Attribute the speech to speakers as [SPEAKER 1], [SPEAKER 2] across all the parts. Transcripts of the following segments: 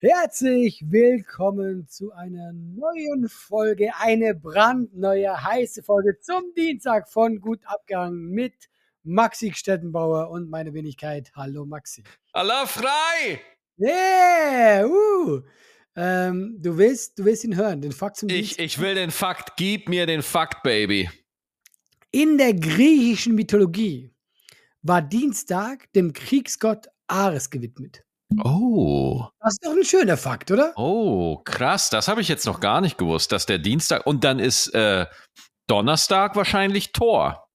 [SPEAKER 1] Herzlich willkommen zu einer neuen Folge, eine brandneue, heiße Folge zum Dienstag von Gut Abgang mit Maxi Stettenbauer und meine Wenigkeit. Hallo Maxi.
[SPEAKER 2] Allah frei!
[SPEAKER 1] Yeah! Uh. Ähm, du, willst, du willst ihn hören, den Fakt zum
[SPEAKER 2] Ich,
[SPEAKER 1] Dienstag.
[SPEAKER 2] ich will den Fakt. Gib mir den Fakt, Baby.
[SPEAKER 1] In der griechischen Mythologie war Dienstag dem Kriegsgott Ares gewidmet.
[SPEAKER 2] Oh.
[SPEAKER 1] Das ist doch ein schöner Fakt, oder?
[SPEAKER 2] Oh, krass. Das habe ich jetzt noch gar nicht gewusst, dass der Dienstag und dann ist äh, Donnerstag wahrscheinlich Tor.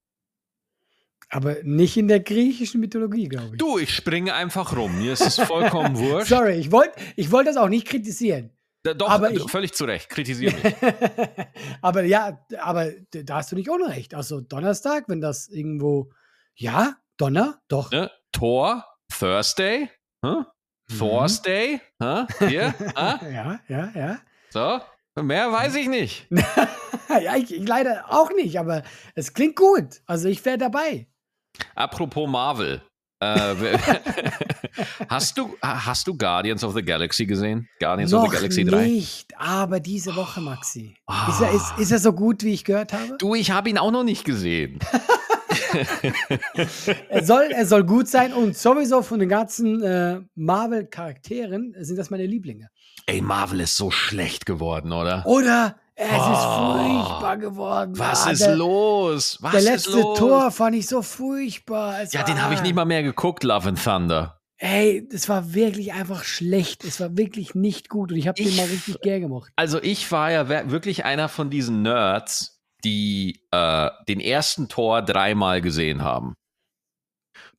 [SPEAKER 1] Aber nicht in der griechischen Mythologie, glaube ich.
[SPEAKER 2] Du, ich springe einfach rum. Mir ist es vollkommen wurscht.
[SPEAKER 1] Sorry, ich wollte ich wollt das auch nicht kritisieren.
[SPEAKER 2] Da- Doch,
[SPEAKER 1] aber ich-
[SPEAKER 2] völlig zu Recht. Kritisiere mich.
[SPEAKER 1] aber ja, aber da hast du nicht unrecht. Also Donnerstag, wenn das irgendwo, ja, Donner, doch.
[SPEAKER 2] ne? Tor, Thursday, hm?
[SPEAKER 1] Mhm.
[SPEAKER 2] Thursday, hm? hier, ah?
[SPEAKER 1] Ja, ja, ja.
[SPEAKER 2] so. Mehr weiß ich nicht.
[SPEAKER 1] ja, ich, ich leider auch nicht, aber es klingt gut. Also ich wäre dabei.
[SPEAKER 2] Apropos Marvel. Äh, hast, du, hast du Guardians of the Galaxy gesehen? Guardians of
[SPEAKER 1] Noch
[SPEAKER 2] the Galaxy 3?
[SPEAKER 1] nicht, aber diese Woche, Maxi.
[SPEAKER 2] Ah.
[SPEAKER 1] Ist, er, ist, ist er so gut, wie ich gehört habe?
[SPEAKER 2] Du, ich habe ihn auch noch nicht gesehen.
[SPEAKER 1] Er soll, er soll gut sein und sowieso von den ganzen äh, Marvel-Charakteren sind das meine Lieblinge.
[SPEAKER 2] Ey, Marvel ist so schlecht geworden, oder?
[SPEAKER 1] Oder es ist
[SPEAKER 2] Oh.
[SPEAKER 1] furchtbar geworden.
[SPEAKER 2] Was
[SPEAKER 1] Ah,
[SPEAKER 2] ist
[SPEAKER 1] der,
[SPEAKER 2] los? Was
[SPEAKER 1] Der
[SPEAKER 2] ist
[SPEAKER 1] letzte
[SPEAKER 2] los?
[SPEAKER 1] Tor fand ich so furchtbar. Es
[SPEAKER 2] Ja,
[SPEAKER 1] war,
[SPEAKER 2] den habe ich nicht mal mehr geguckt, Love and Thunder.
[SPEAKER 1] Ey, das war wirklich einfach schlecht. Es war wirklich nicht gut und ich habe den mal richtig gern gemocht.
[SPEAKER 2] Also ich war ja wirklich einer von diesen Nerds, die äh, den ersten Tor dreimal gesehen haben.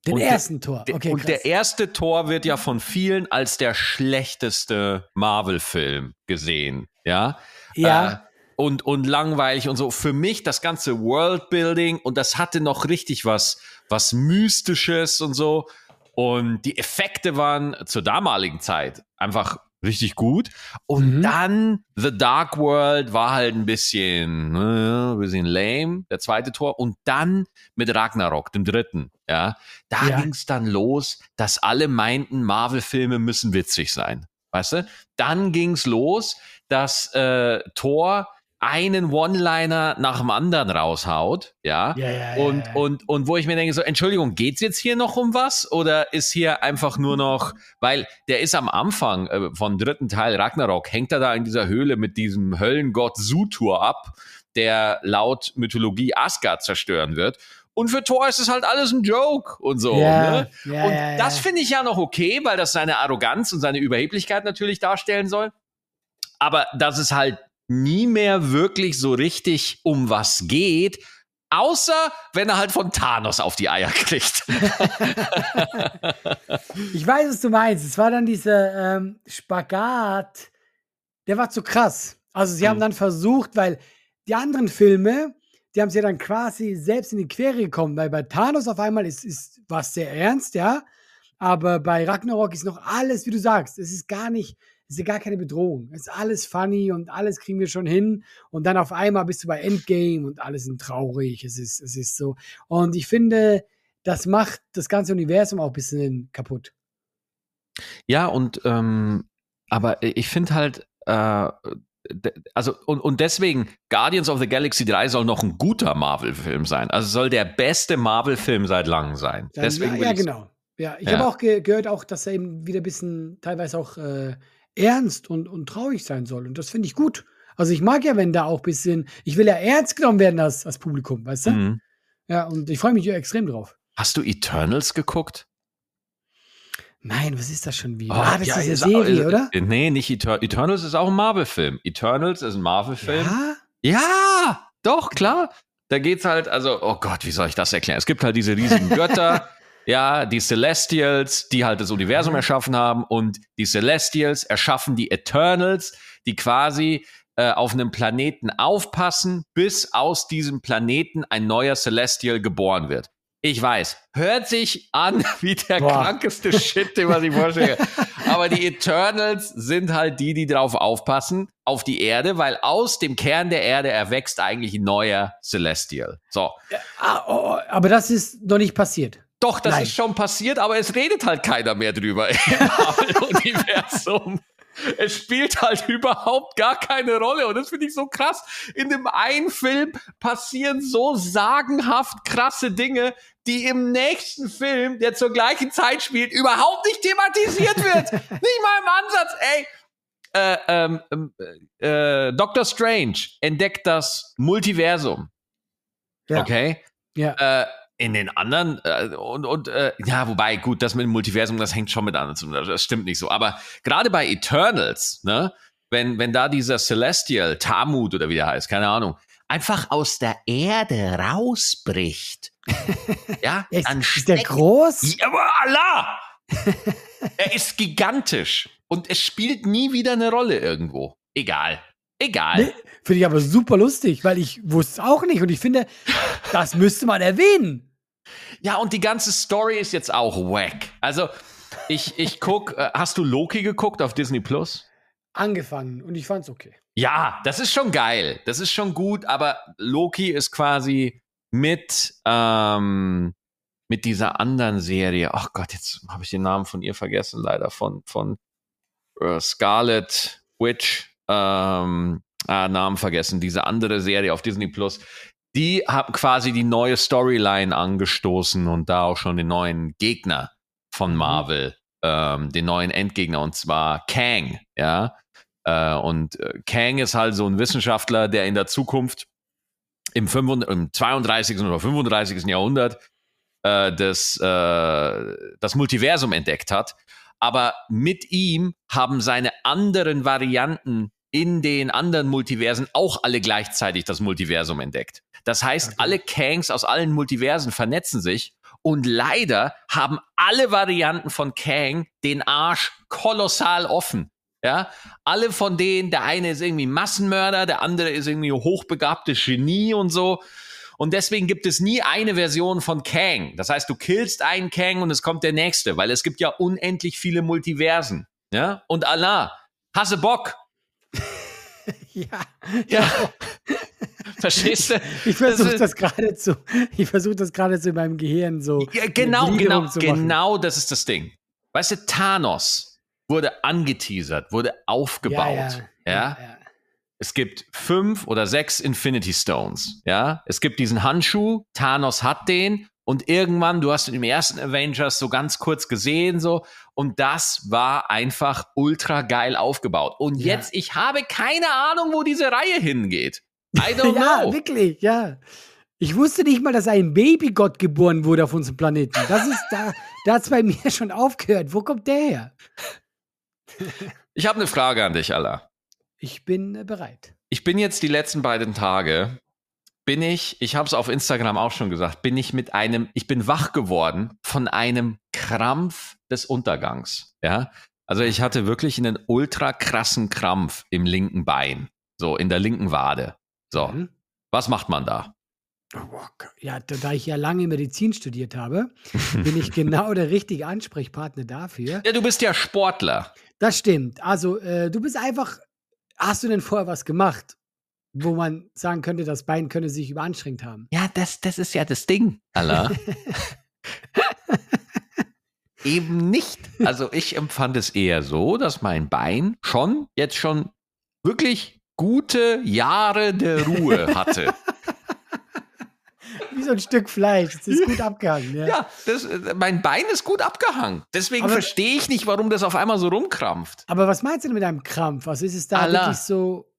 [SPEAKER 1] Den
[SPEAKER 2] Und der-
[SPEAKER 1] ersten Tor.
[SPEAKER 2] Der-
[SPEAKER 1] Okay,
[SPEAKER 2] und
[SPEAKER 1] krass.
[SPEAKER 2] der erste Tor wird ja von vielen als der schlechteste Marvel-Film gesehen. Ja.
[SPEAKER 1] ja,
[SPEAKER 2] Äh, und, und langweilig und so. Für mich das ganze Worldbuilding und das hatte noch richtig was, was Mystisches und so. Und die Effekte waren zur damaligen Zeit einfach richtig gut. Und
[SPEAKER 1] Mhm.
[SPEAKER 2] dann The Dark World war halt ein bisschen, naja, ein bisschen lame, der zweite Tor. Und dann mit Ragnarok, dem dritten, ja, da
[SPEAKER 1] Ja.
[SPEAKER 2] ging's dann los, dass alle meinten, Marvel-Filme müssen witzig sein. Weißt du? Dann ging's los, dass äh, Thor einen One-Liner nach dem anderen raushaut, ja.
[SPEAKER 1] ja, ja, ja,
[SPEAKER 2] Und, und, und wo ich mir denke, so, Entschuldigung, geht's jetzt hier noch um was? Oder ist hier einfach nur noch, weil der ist am Anfang äh, vom dritten Teil Ragnarok, hängt er da in dieser Höhle mit diesem Höllengott Sutur ab, der laut Mythologie Asgard zerstören wird. Und für Thor ist es halt alles ein Joke und so.
[SPEAKER 1] ja,
[SPEAKER 2] Ne?
[SPEAKER 1] ja,
[SPEAKER 2] und
[SPEAKER 1] ja,
[SPEAKER 2] das finde ich ja noch okay, weil das seine Arroganz und seine Überheblichkeit natürlich darstellen soll. Aber dass es halt nie mehr wirklich so richtig um was geht, außer wenn er halt von Thanos auf die Eier kriegt.
[SPEAKER 1] Ich weiß, was du meinst. Es war dann dieser ähm, Spagat, der war zu krass. Also sie haben
[SPEAKER 2] Mhm.
[SPEAKER 1] dann versucht, weil die anderen Filme, die haben sie dann quasi selbst in die Quere gekommen, weil bei Thanos auf einmal ist, ist was sehr ernst, ja. Aber bei Ragnarok ist noch alles, wie du sagst, es ist gar nicht, ist gar keine Bedrohung. Es ist alles funny und alles kriegen wir schon hin. Und dann auf einmal bist du bei Endgame und alles sind traurig. Es ist, es ist so. Und ich finde, das macht das ganze Universum auch ein bisschen kaputt.
[SPEAKER 2] Ja, und ähm, aber ich finde halt, äh, also und, und deswegen, Guardians of the Galaxy 3 soll noch ein guter Marvel-Film sein. Also soll der beste Marvel-Film seit langem sein.
[SPEAKER 1] Dann,
[SPEAKER 2] deswegen
[SPEAKER 1] ja, ja genau. Ja, ich
[SPEAKER 2] Ja.
[SPEAKER 1] habe auch ge gehört, auch, dass er eben wieder ein bisschen teilweise auch äh, ernst und, und traurig sein soll. Und das finde ich gut. Also ich mag ja, wenn da auch ein bisschen, ich will ja ernst genommen werden als, als Publikum, weißt du?
[SPEAKER 2] Mhm.
[SPEAKER 1] Ja, und ich freue mich ja extrem drauf.
[SPEAKER 2] Hast du Eternals geguckt?
[SPEAKER 1] Nein, was ist das schon wieder?
[SPEAKER 2] Oh,
[SPEAKER 1] ah, das
[SPEAKER 2] ja,
[SPEAKER 1] ist eine
[SPEAKER 2] ist-
[SPEAKER 1] Serie,
[SPEAKER 2] äh,
[SPEAKER 1] oder?
[SPEAKER 2] Nee, nicht Eternals. Eternals ist auch ein Marvel-Film. Eternals ist ein Marvel-Film.
[SPEAKER 1] Ja?
[SPEAKER 2] Ja, doch, klar. Da geht's halt, also, oh Gott, wie soll ich das erklären? Es gibt halt diese riesigen Götter, ja, die Celestials, die halt das Universum
[SPEAKER 1] Mhm.
[SPEAKER 2] erschaffen haben und die Celestials erschaffen die Eternals, die quasi äh, auf einem Planeten aufpassen, bis aus diesem Planeten ein neuer Celestial geboren wird. Ich weiß, hört sich an wie der
[SPEAKER 1] Boah.
[SPEAKER 2] krankeste Shit, den man sich vorstellt. Aber die Eternals sind halt die, die drauf aufpassen, auf die Erde, weil aus dem Kern der Erde erwächst eigentlich ein neuer Celestial. So.
[SPEAKER 1] Ah, oh, oh, aber das ist noch nicht passiert.
[SPEAKER 2] Doch, das
[SPEAKER 1] Nein.
[SPEAKER 2] ist schon passiert, aber es redet halt keiner mehr drüber im Marvel-Universum. es spielt halt überhaupt gar keine Rolle. Und das finde ich so krass. In dem einen Film passieren so sagenhaft krasse Dinge, die im nächsten Film, der zur gleichen Zeit spielt, überhaupt nicht thematisiert wird. nicht mal im Ansatz, ey. Äh, ähm, ähm äh, Doctor Strange entdeckt das Multiversum. Ja. Okay. Ja. Äh, in den anderen äh, und und äh, ja, wobei gut, das mit dem Multiversum, das hängt schon mit anderen zu Das stimmt nicht so. Aber gerade bei Eternals, ne, wenn wenn da dieser Celestial Tamut oder wie der heißt, keine Ahnung, einfach aus der Erde rausbricht. ja,
[SPEAKER 1] ist, dann ist der groß?
[SPEAKER 2] Ja, aber Allah! er ist gigantisch und es spielt nie wieder eine Rolle irgendwo. Egal. Egal. Nee,
[SPEAKER 1] finde ich aber super lustig, weil ich wusste es auch nicht und ich finde, das müsste man erwähnen.
[SPEAKER 2] Ja, und die ganze Story ist jetzt auch wack. Also, ich, ich guck, äh, hast du Loki geguckt auf Disney Plus?
[SPEAKER 1] Angefangen und ich fand's okay.
[SPEAKER 2] Ja, das ist schon geil. Das ist schon gut, aber Loki ist quasi mit, ähm, mit dieser anderen Serie. Ach Gott, jetzt habe ich den Namen von ihr vergessen, leider. Von, von äh, Scarlet Witch ähm, ah, Namen vergessen, diese andere Serie auf Disney Plus, die haben quasi die neue Storyline angestoßen und da auch schon den neuen Gegner von mhm. Marvel, ähm, den neuen Endgegner und zwar Kang, ja. Äh, und äh, Kang ist halt so ein Wissenschaftler, der in der Zukunft im, 35, im 32. oder 35. Jahrhundert äh, das, äh, das Multiversum entdeckt hat. Aber mit ihm haben seine anderen Varianten in den anderen Multiversen auch alle gleichzeitig das Multiversum entdeckt. Das heißt, okay. alle Kangs aus allen Multiversen vernetzen sich und leider haben alle Varianten von Kang den Arsch kolossal offen. Ja, alle von denen, der eine ist irgendwie Massenmörder, der andere ist irgendwie hochbegabtes Genie und so. Und deswegen gibt es nie eine Version von Kang. Das heißt, du killst einen Kang und es kommt der nächste, weil es gibt ja unendlich viele Multiversen. Ja, und Allah, hasse Bock,
[SPEAKER 1] ja. Ja.
[SPEAKER 2] Verstehst du?
[SPEAKER 1] Ich versuche das gerade zu, ich versuche das gerade zu in meinem Gehirn so.
[SPEAKER 2] Ja, genau, genau, genau, das ist das Ding. Weißt du, Thanos wurde angeteasert, wurde aufgebaut. Ja, ja, ja. Es gibt fünf oder sechs Infinity Stones. Ja, es gibt diesen Handschuh. Thanos hat den und irgendwann, du hast ihn im ersten Avengers so ganz kurz gesehen, so, und das war einfach ultra geil aufgebaut. Und ja. jetzt, ich habe keine Ahnung, wo diese Reihe hingeht. I don't
[SPEAKER 1] ja,
[SPEAKER 2] know.
[SPEAKER 1] wirklich, ja. Ich wusste nicht mal, dass ein Babygott geboren wurde auf unserem Planeten. Das ist da, da hat es bei mir schon aufgehört. Wo kommt der her?
[SPEAKER 2] ich habe eine Frage an dich, Allah.
[SPEAKER 1] Ich bin äh, bereit.
[SPEAKER 2] Ich bin jetzt die letzten beiden Tage bin ich, ich habe es auf Instagram auch schon gesagt, bin ich mit einem, ich bin wach geworden von einem Krampf des Untergangs. Ja, also ich hatte wirklich einen ultra krassen Krampf im linken Bein, so in der linken Wade. So, mhm. was macht man da?
[SPEAKER 1] Oh, ja, da ich ja lange Medizin studiert habe, bin ich genau der richtige Ansprechpartner dafür.
[SPEAKER 2] Ja, du bist ja Sportler.
[SPEAKER 1] Das stimmt. Also, äh, du bist einfach. Hast du denn vorher was gemacht? Wo man sagen könnte, das Bein könne sich überanstrengt haben.
[SPEAKER 2] Ja, das, das ist ja das Ding, Allah. Eben nicht. Also ich empfand es eher so, dass mein Bein schon jetzt schon wirklich gute Jahre der Ruhe hatte.
[SPEAKER 1] Wie so ein Stück Fleisch. Es ist gut abgehangen. Ja,
[SPEAKER 2] ja das, mein Bein ist gut abgehangen. Deswegen verstehe ich nicht, warum das auf einmal so rumkrampft.
[SPEAKER 1] Aber was meinst du denn mit einem Krampf? Also ist es da Allah. wirklich so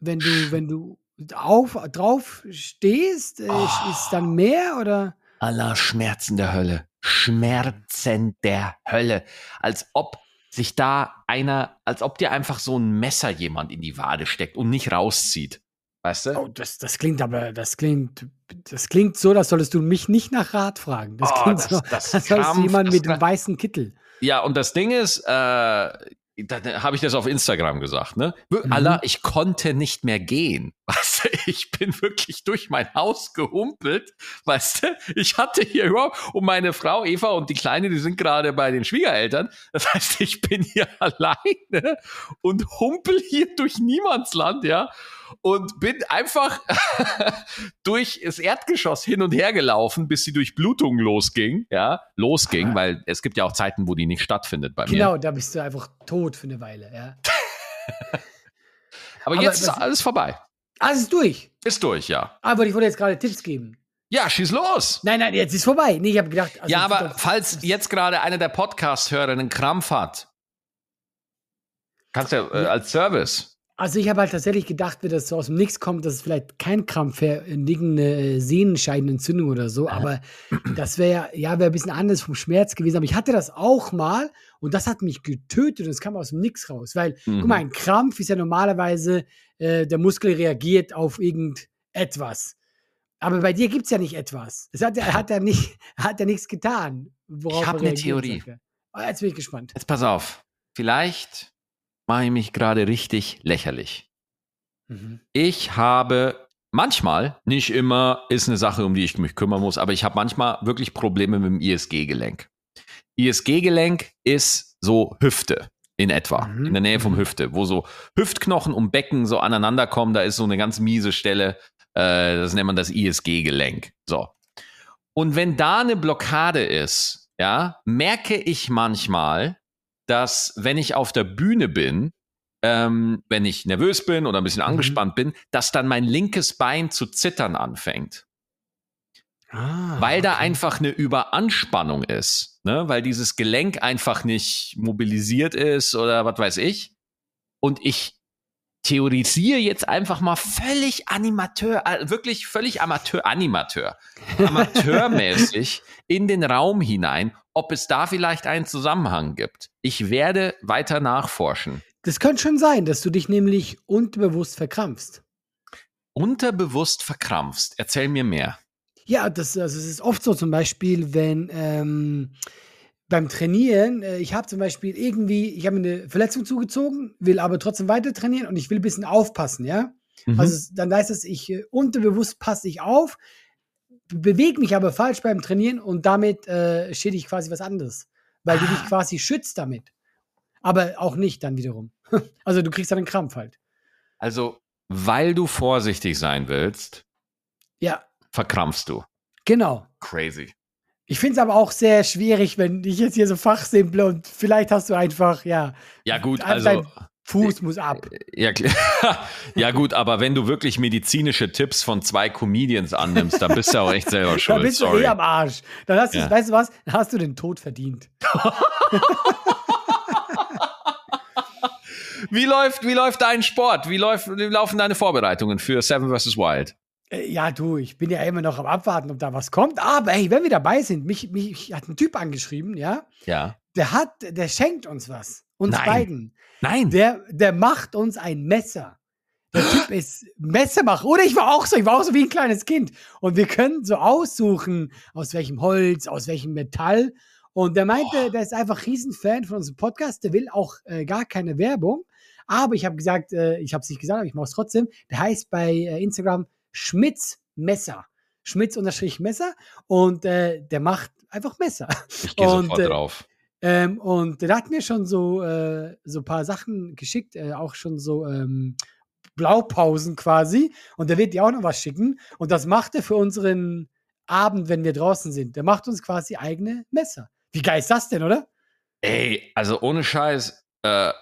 [SPEAKER 1] wenn du, wenn du auf, drauf stehst, äh, oh. ist dann mehr oder?
[SPEAKER 2] Allah Schmerzen der Hölle. Schmerzen der Hölle. Als ob sich da einer, als ob dir einfach so ein Messer jemand in die Wade steckt und nicht rauszieht. Weißt du?
[SPEAKER 1] Oh, das, das klingt aber, das klingt, das klingt so, als solltest du mich nicht nach Rat fragen. Das oh, klingt das, so, das als solltest jemand mit einem weißen Kittel.
[SPEAKER 2] Ja, und das Ding ist, äh, dann habe ich das auf Instagram gesagt, ne? Mhm. Allah, ich konnte nicht mehr gehen. Weißt du, ich bin wirklich durch mein Haus gehumpelt. Weißt du, ich hatte hier überhaupt, und meine Frau Eva und die Kleine, die sind gerade bei den Schwiegereltern. Das heißt, ich bin hier alleine und humpel hier durch Niemandsland, ja? Und bin einfach durch das Erdgeschoss hin und her gelaufen, bis die Durchblutung losging. Ja, losging, weil es gibt ja auch Zeiten, wo die nicht stattfindet bei mir.
[SPEAKER 1] Genau, da bist du einfach tot für eine Weile, ja.
[SPEAKER 2] Aber,
[SPEAKER 1] Aber
[SPEAKER 2] jetzt ist alles vorbei.
[SPEAKER 1] Alles ist durch.
[SPEAKER 2] Ist durch, ja.
[SPEAKER 1] Aber ich wollte jetzt gerade Tipps geben.
[SPEAKER 2] Ja, schieß los.
[SPEAKER 1] Nein, nein, jetzt ist vorbei. Nee, ich habe gedacht. also
[SPEAKER 2] ja, aber
[SPEAKER 1] doch-
[SPEAKER 2] falls jetzt gerade einer der Podcast-Hörer einen Krampf hat, kannst du äh,
[SPEAKER 1] Ja.
[SPEAKER 2] als Service.
[SPEAKER 1] Also ich habe halt tatsächlich gedacht, wenn das so aus dem Nix kommt, dass es vielleicht kein Krampf wäre, irgendeine Sehnenscheidenentzündung oder so. Aber das wäre ja, ja wäre ein bisschen anders vom Schmerz gewesen. Aber ich hatte das auch mal und das hat mich getötet und es kam aus dem Nix raus. Weil,
[SPEAKER 2] Mhm.
[SPEAKER 1] guck mal, ein Krampf ist ja normalerweise, äh, der Muskel reagiert auf irgendetwas. Aber bei dir gibt es ja nicht etwas. Es hat, ja- hat ja nicht, hat ja nichts getan.
[SPEAKER 2] Ich hab
[SPEAKER 1] er
[SPEAKER 2] eine Theorie.
[SPEAKER 1] Oh, jetzt bin ich gespannt.
[SPEAKER 2] Jetzt pass auf. Vielleicht mache ich mich gerade richtig lächerlich.
[SPEAKER 1] Mhm.
[SPEAKER 2] Ich habe manchmal, nicht immer, ist eine Sache, um die ich mich kümmern muss, aber ich habe manchmal wirklich Probleme mit dem ISG-Gelenk. ISG-Gelenk ist so Hüfte in etwa,
[SPEAKER 1] Mhm.
[SPEAKER 2] in der Nähe vom
[SPEAKER 1] Mhm.
[SPEAKER 2] Hüfte, wo so Hüftknochen und Becken so aneinander kommen. Da ist so eine ganz miese Stelle. Äh, das nennt man das ISG-Gelenk. So. Und wenn da eine Blockade ist, ja, merke ich manchmal, dass wenn ich auf der Bühne bin, ähm, wenn ich nervös bin oder ein bisschen
[SPEAKER 1] Mhm.
[SPEAKER 2] angespannt bin, dass dann mein linkes Bein zu zittern anfängt.
[SPEAKER 1] Ah,
[SPEAKER 2] Weil da
[SPEAKER 1] okay.
[SPEAKER 2] einfach eine Überanspannung ist. Ne? Weil dieses Gelenk einfach nicht mobilisiert ist oder was weiß ich. Und ich theorisiere jetzt einfach mal völlig Animateur, äh, wirklich völlig Amateur, Animateur, amateurmäßig in den Raum hinein, ob es da vielleicht einen Zusammenhang gibt. Ich werde weiter nachforschen.
[SPEAKER 1] Das könnte schon sein, dass du dich nämlich unterbewusst verkrampfst.
[SPEAKER 2] Unterbewusst verkrampfst. Erzähl mir mehr.
[SPEAKER 1] Ja, das, also es ist oft so zum Beispiel, wenn ähm, beim Trainieren, äh, ich habe zum Beispiel irgendwie, ich habe mir eine Verletzung zugezogen, will aber trotzdem weiter trainieren und ich will ein bisschen aufpassen, ja.
[SPEAKER 2] Mhm.
[SPEAKER 1] Also dann heißt es, ich äh, unterbewusst passe ich auf, bewege mich aber falsch beim Trainieren und damit äh, schädige ich quasi was anderes, weil du dich
[SPEAKER 2] Ah.
[SPEAKER 1] quasi schützt damit. Aber auch nicht dann wiederum. Also du kriegst dann einen Krampf halt.
[SPEAKER 2] Also, weil du vorsichtig sein willst,
[SPEAKER 1] Ja,
[SPEAKER 2] verkrampfst du.
[SPEAKER 1] genau.
[SPEAKER 2] Crazy.
[SPEAKER 1] Ich finde es aber auch sehr schwierig, wenn ich jetzt hier so fachsimple und vielleicht hast du einfach, ja,
[SPEAKER 2] Ja, gut, also.
[SPEAKER 1] dein Fuß muss ab.
[SPEAKER 2] Ja, klar. ja, gut, aber wenn du wirklich medizinische Tipps von zwei Comedians annimmst, dann bist du auch echt selber schuld.
[SPEAKER 1] bist du
[SPEAKER 2] Sorry.
[SPEAKER 1] eh am Arsch. Dann hast du,
[SPEAKER 2] Ja.
[SPEAKER 1] weißt du was? Dann hast du den Tod verdient.
[SPEAKER 2] Wie läuft, wie läuft dein Sport? Wie, läuft, wie laufen deine Vorbereitungen für Seven vs. Wild?
[SPEAKER 1] Äh, Ja, du, ich bin ja immer noch am Abwarten, ob da was kommt. Aber hey, wenn wir dabei sind, mich, mich hat ein Typ angeschrieben, ja,
[SPEAKER 2] Ja.
[SPEAKER 1] Der hat, der schenkt uns was. Uns
[SPEAKER 2] Nein.
[SPEAKER 1] beiden.
[SPEAKER 2] Nein.
[SPEAKER 1] Der, der macht uns ein Messer. Der Typ ist Messermacher. Oder ich war auch so, ich war auch so wie ein kleines Kind. Und wir können so aussuchen, aus welchem Holz, aus welchem Metall. Und der meinte, der ist einfach Riesenfan von unserem Podcast. Der will auch äh, gar keine Werbung. Aber ich habe gesagt, äh, ich habe es nicht gesagt, aber ich mache es trotzdem. Der heißt bei äh, Instagram Schmitz Messer. Schmitz unterstrich Messer. Und äh, der macht einfach Messer.
[SPEAKER 2] Ich gehe sofort
[SPEAKER 1] äh,
[SPEAKER 2] drauf.
[SPEAKER 1] Ähm, und der hat mir schon so, äh, so ein paar Sachen geschickt, äh, auch schon so ähm, Blaupausen quasi. Und der wird dir auch noch was schicken. Und das macht er für unseren Abend, wenn wir draußen sind. Der macht uns quasi eigene Messer. Wie geil ist das denn, oder?
[SPEAKER 2] Ey, also ohne Scheiß, äh,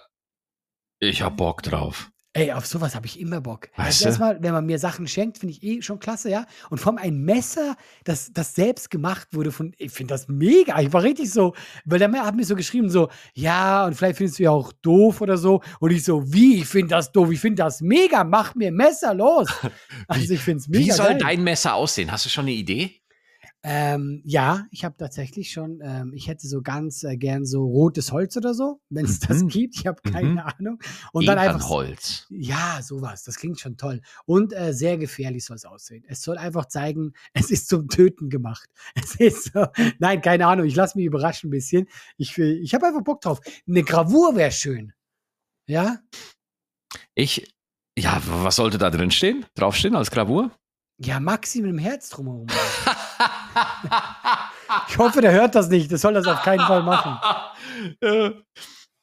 [SPEAKER 2] ich hab Bock drauf.
[SPEAKER 1] Ey, auf sowas habe ich immer Bock.
[SPEAKER 2] Weißt
[SPEAKER 1] Also erstmal, wenn man mir Sachen schenkt, finde ich eh schon klasse, ja. Und vor allem ein Messer, das, das selbst gemacht wurde von, ich finde das mega. Ich war richtig so, weil der hat mir so geschrieben, so, ja, und vielleicht findest du ja auch doof oder so. Und ich so, wie, ich finde das doof, ich finde das mega, mach mir Messer, los. Also ich finde es mega
[SPEAKER 2] Wie soll
[SPEAKER 1] geil.
[SPEAKER 2] dein Messer aussehen? Hast du schon eine Idee?
[SPEAKER 1] Ähm, ja, ich habe tatsächlich schon, ähm, ich hätte so ganz äh, gern so rotes Holz oder so, wenn es das
[SPEAKER 2] Mhm.
[SPEAKER 1] gibt. Ich habe keine
[SPEAKER 2] Mhm.
[SPEAKER 1] Ahnung. Und dann einfach
[SPEAKER 2] Holz.
[SPEAKER 1] Ja, sowas. Das klingt schon toll. Und äh, sehr gefährlich soll es aussehen. Es soll einfach zeigen, es ist zum Töten gemacht. Es ist so. Nein, keine Ahnung. Ich lasse mich überraschen ein bisschen. Ich, will- ich habe einfach Bock drauf. Eine Gravur wäre schön. Ja?
[SPEAKER 2] Ich, ja, was sollte da drin stehen? Draufstehen als Gravur?
[SPEAKER 1] Ja, Maxi mit dem Herz drumherum. ich hoffe, der hört das nicht. Das soll das auf keinen Fall machen.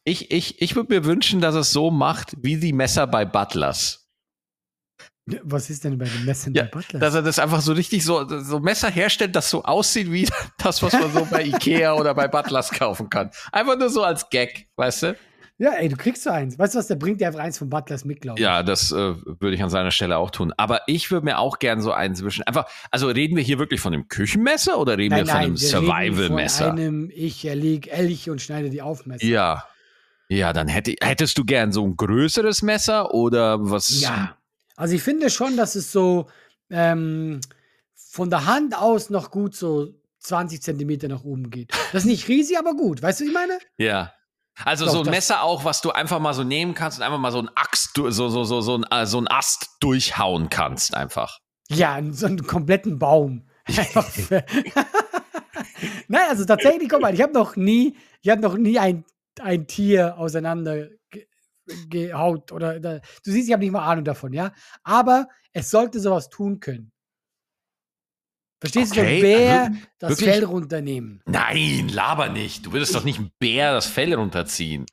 [SPEAKER 2] Ich, ich, ich würde mir wünschen, dass es so macht wie die Messer bei Butlers.
[SPEAKER 1] Was ist denn bei den Messern
[SPEAKER 2] Ja,
[SPEAKER 1] bei Butler?
[SPEAKER 2] dass er das einfach so richtig so, so Messer herstellt, das so aussieht wie das, was man so bei Ikea oder bei Butlers kaufen kann. Einfach nur so als Gag, weißt du?
[SPEAKER 1] Ja, ey, du kriegst so eins. Weißt du was, der bringt dir einfach eins von Butlers mit, glaube ich.
[SPEAKER 2] Ja, das äh, würde ich an seiner Stelle auch tun. Aber ich würde mir auch gern so eins zwischen. Einfach, also reden wir hier wirklich von einem Küchenmesser oder reden
[SPEAKER 1] Nein,
[SPEAKER 2] wir von
[SPEAKER 1] nein,
[SPEAKER 2] einem Survival-Messer?
[SPEAKER 1] Von einem, ich erleg Elch und schneide die auf Messer.
[SPEAKER 2] Ja. Ja, dann hätte, hättest du gern so ein größeres Messer oder was?
[SPEAKER 1] Ja. Also ich finde schon, dass es so ähm, von der Hand aus noch gut so 20 Zentimeter nach oben geht. Das ist nicht riesig, aber gut. Weißt du, was ich meine?
[SPEAKER 2] Ja. Also
[SPEAKER 1] Doch,
[SPEAKER 2] so ein Messer auch, was du einfach mal so nehmen kannst und einfach mal so ein Axt, so, so, so, so, ein, äh, so ein Ast durchhauen kannst, einfach.
[SPEAKER 1] Ja, so einen kompletten Baum. Nein, also tatsächlich, guck mal, ich habe noch nie, ich habe noch nie ein, ein Tier auseinander ge- gehaut oder, oder du siehst, ich habe nicht mal Ahnung davon, ja. Aber es sollte sowas tun können. Verstehst du,
[SPEAKER 2] Okay,
[SPEAKER 1] Bär
[SPEAKER 2] also
[SPEAKER 1] das
[SPEAKER 2] wirklich?
[SPEAKER 1] Fell runternehmen.
[SPEAKER 2] Nein, laber nicht. Du würdest doch nicht einem Bär das Fell runterziehen.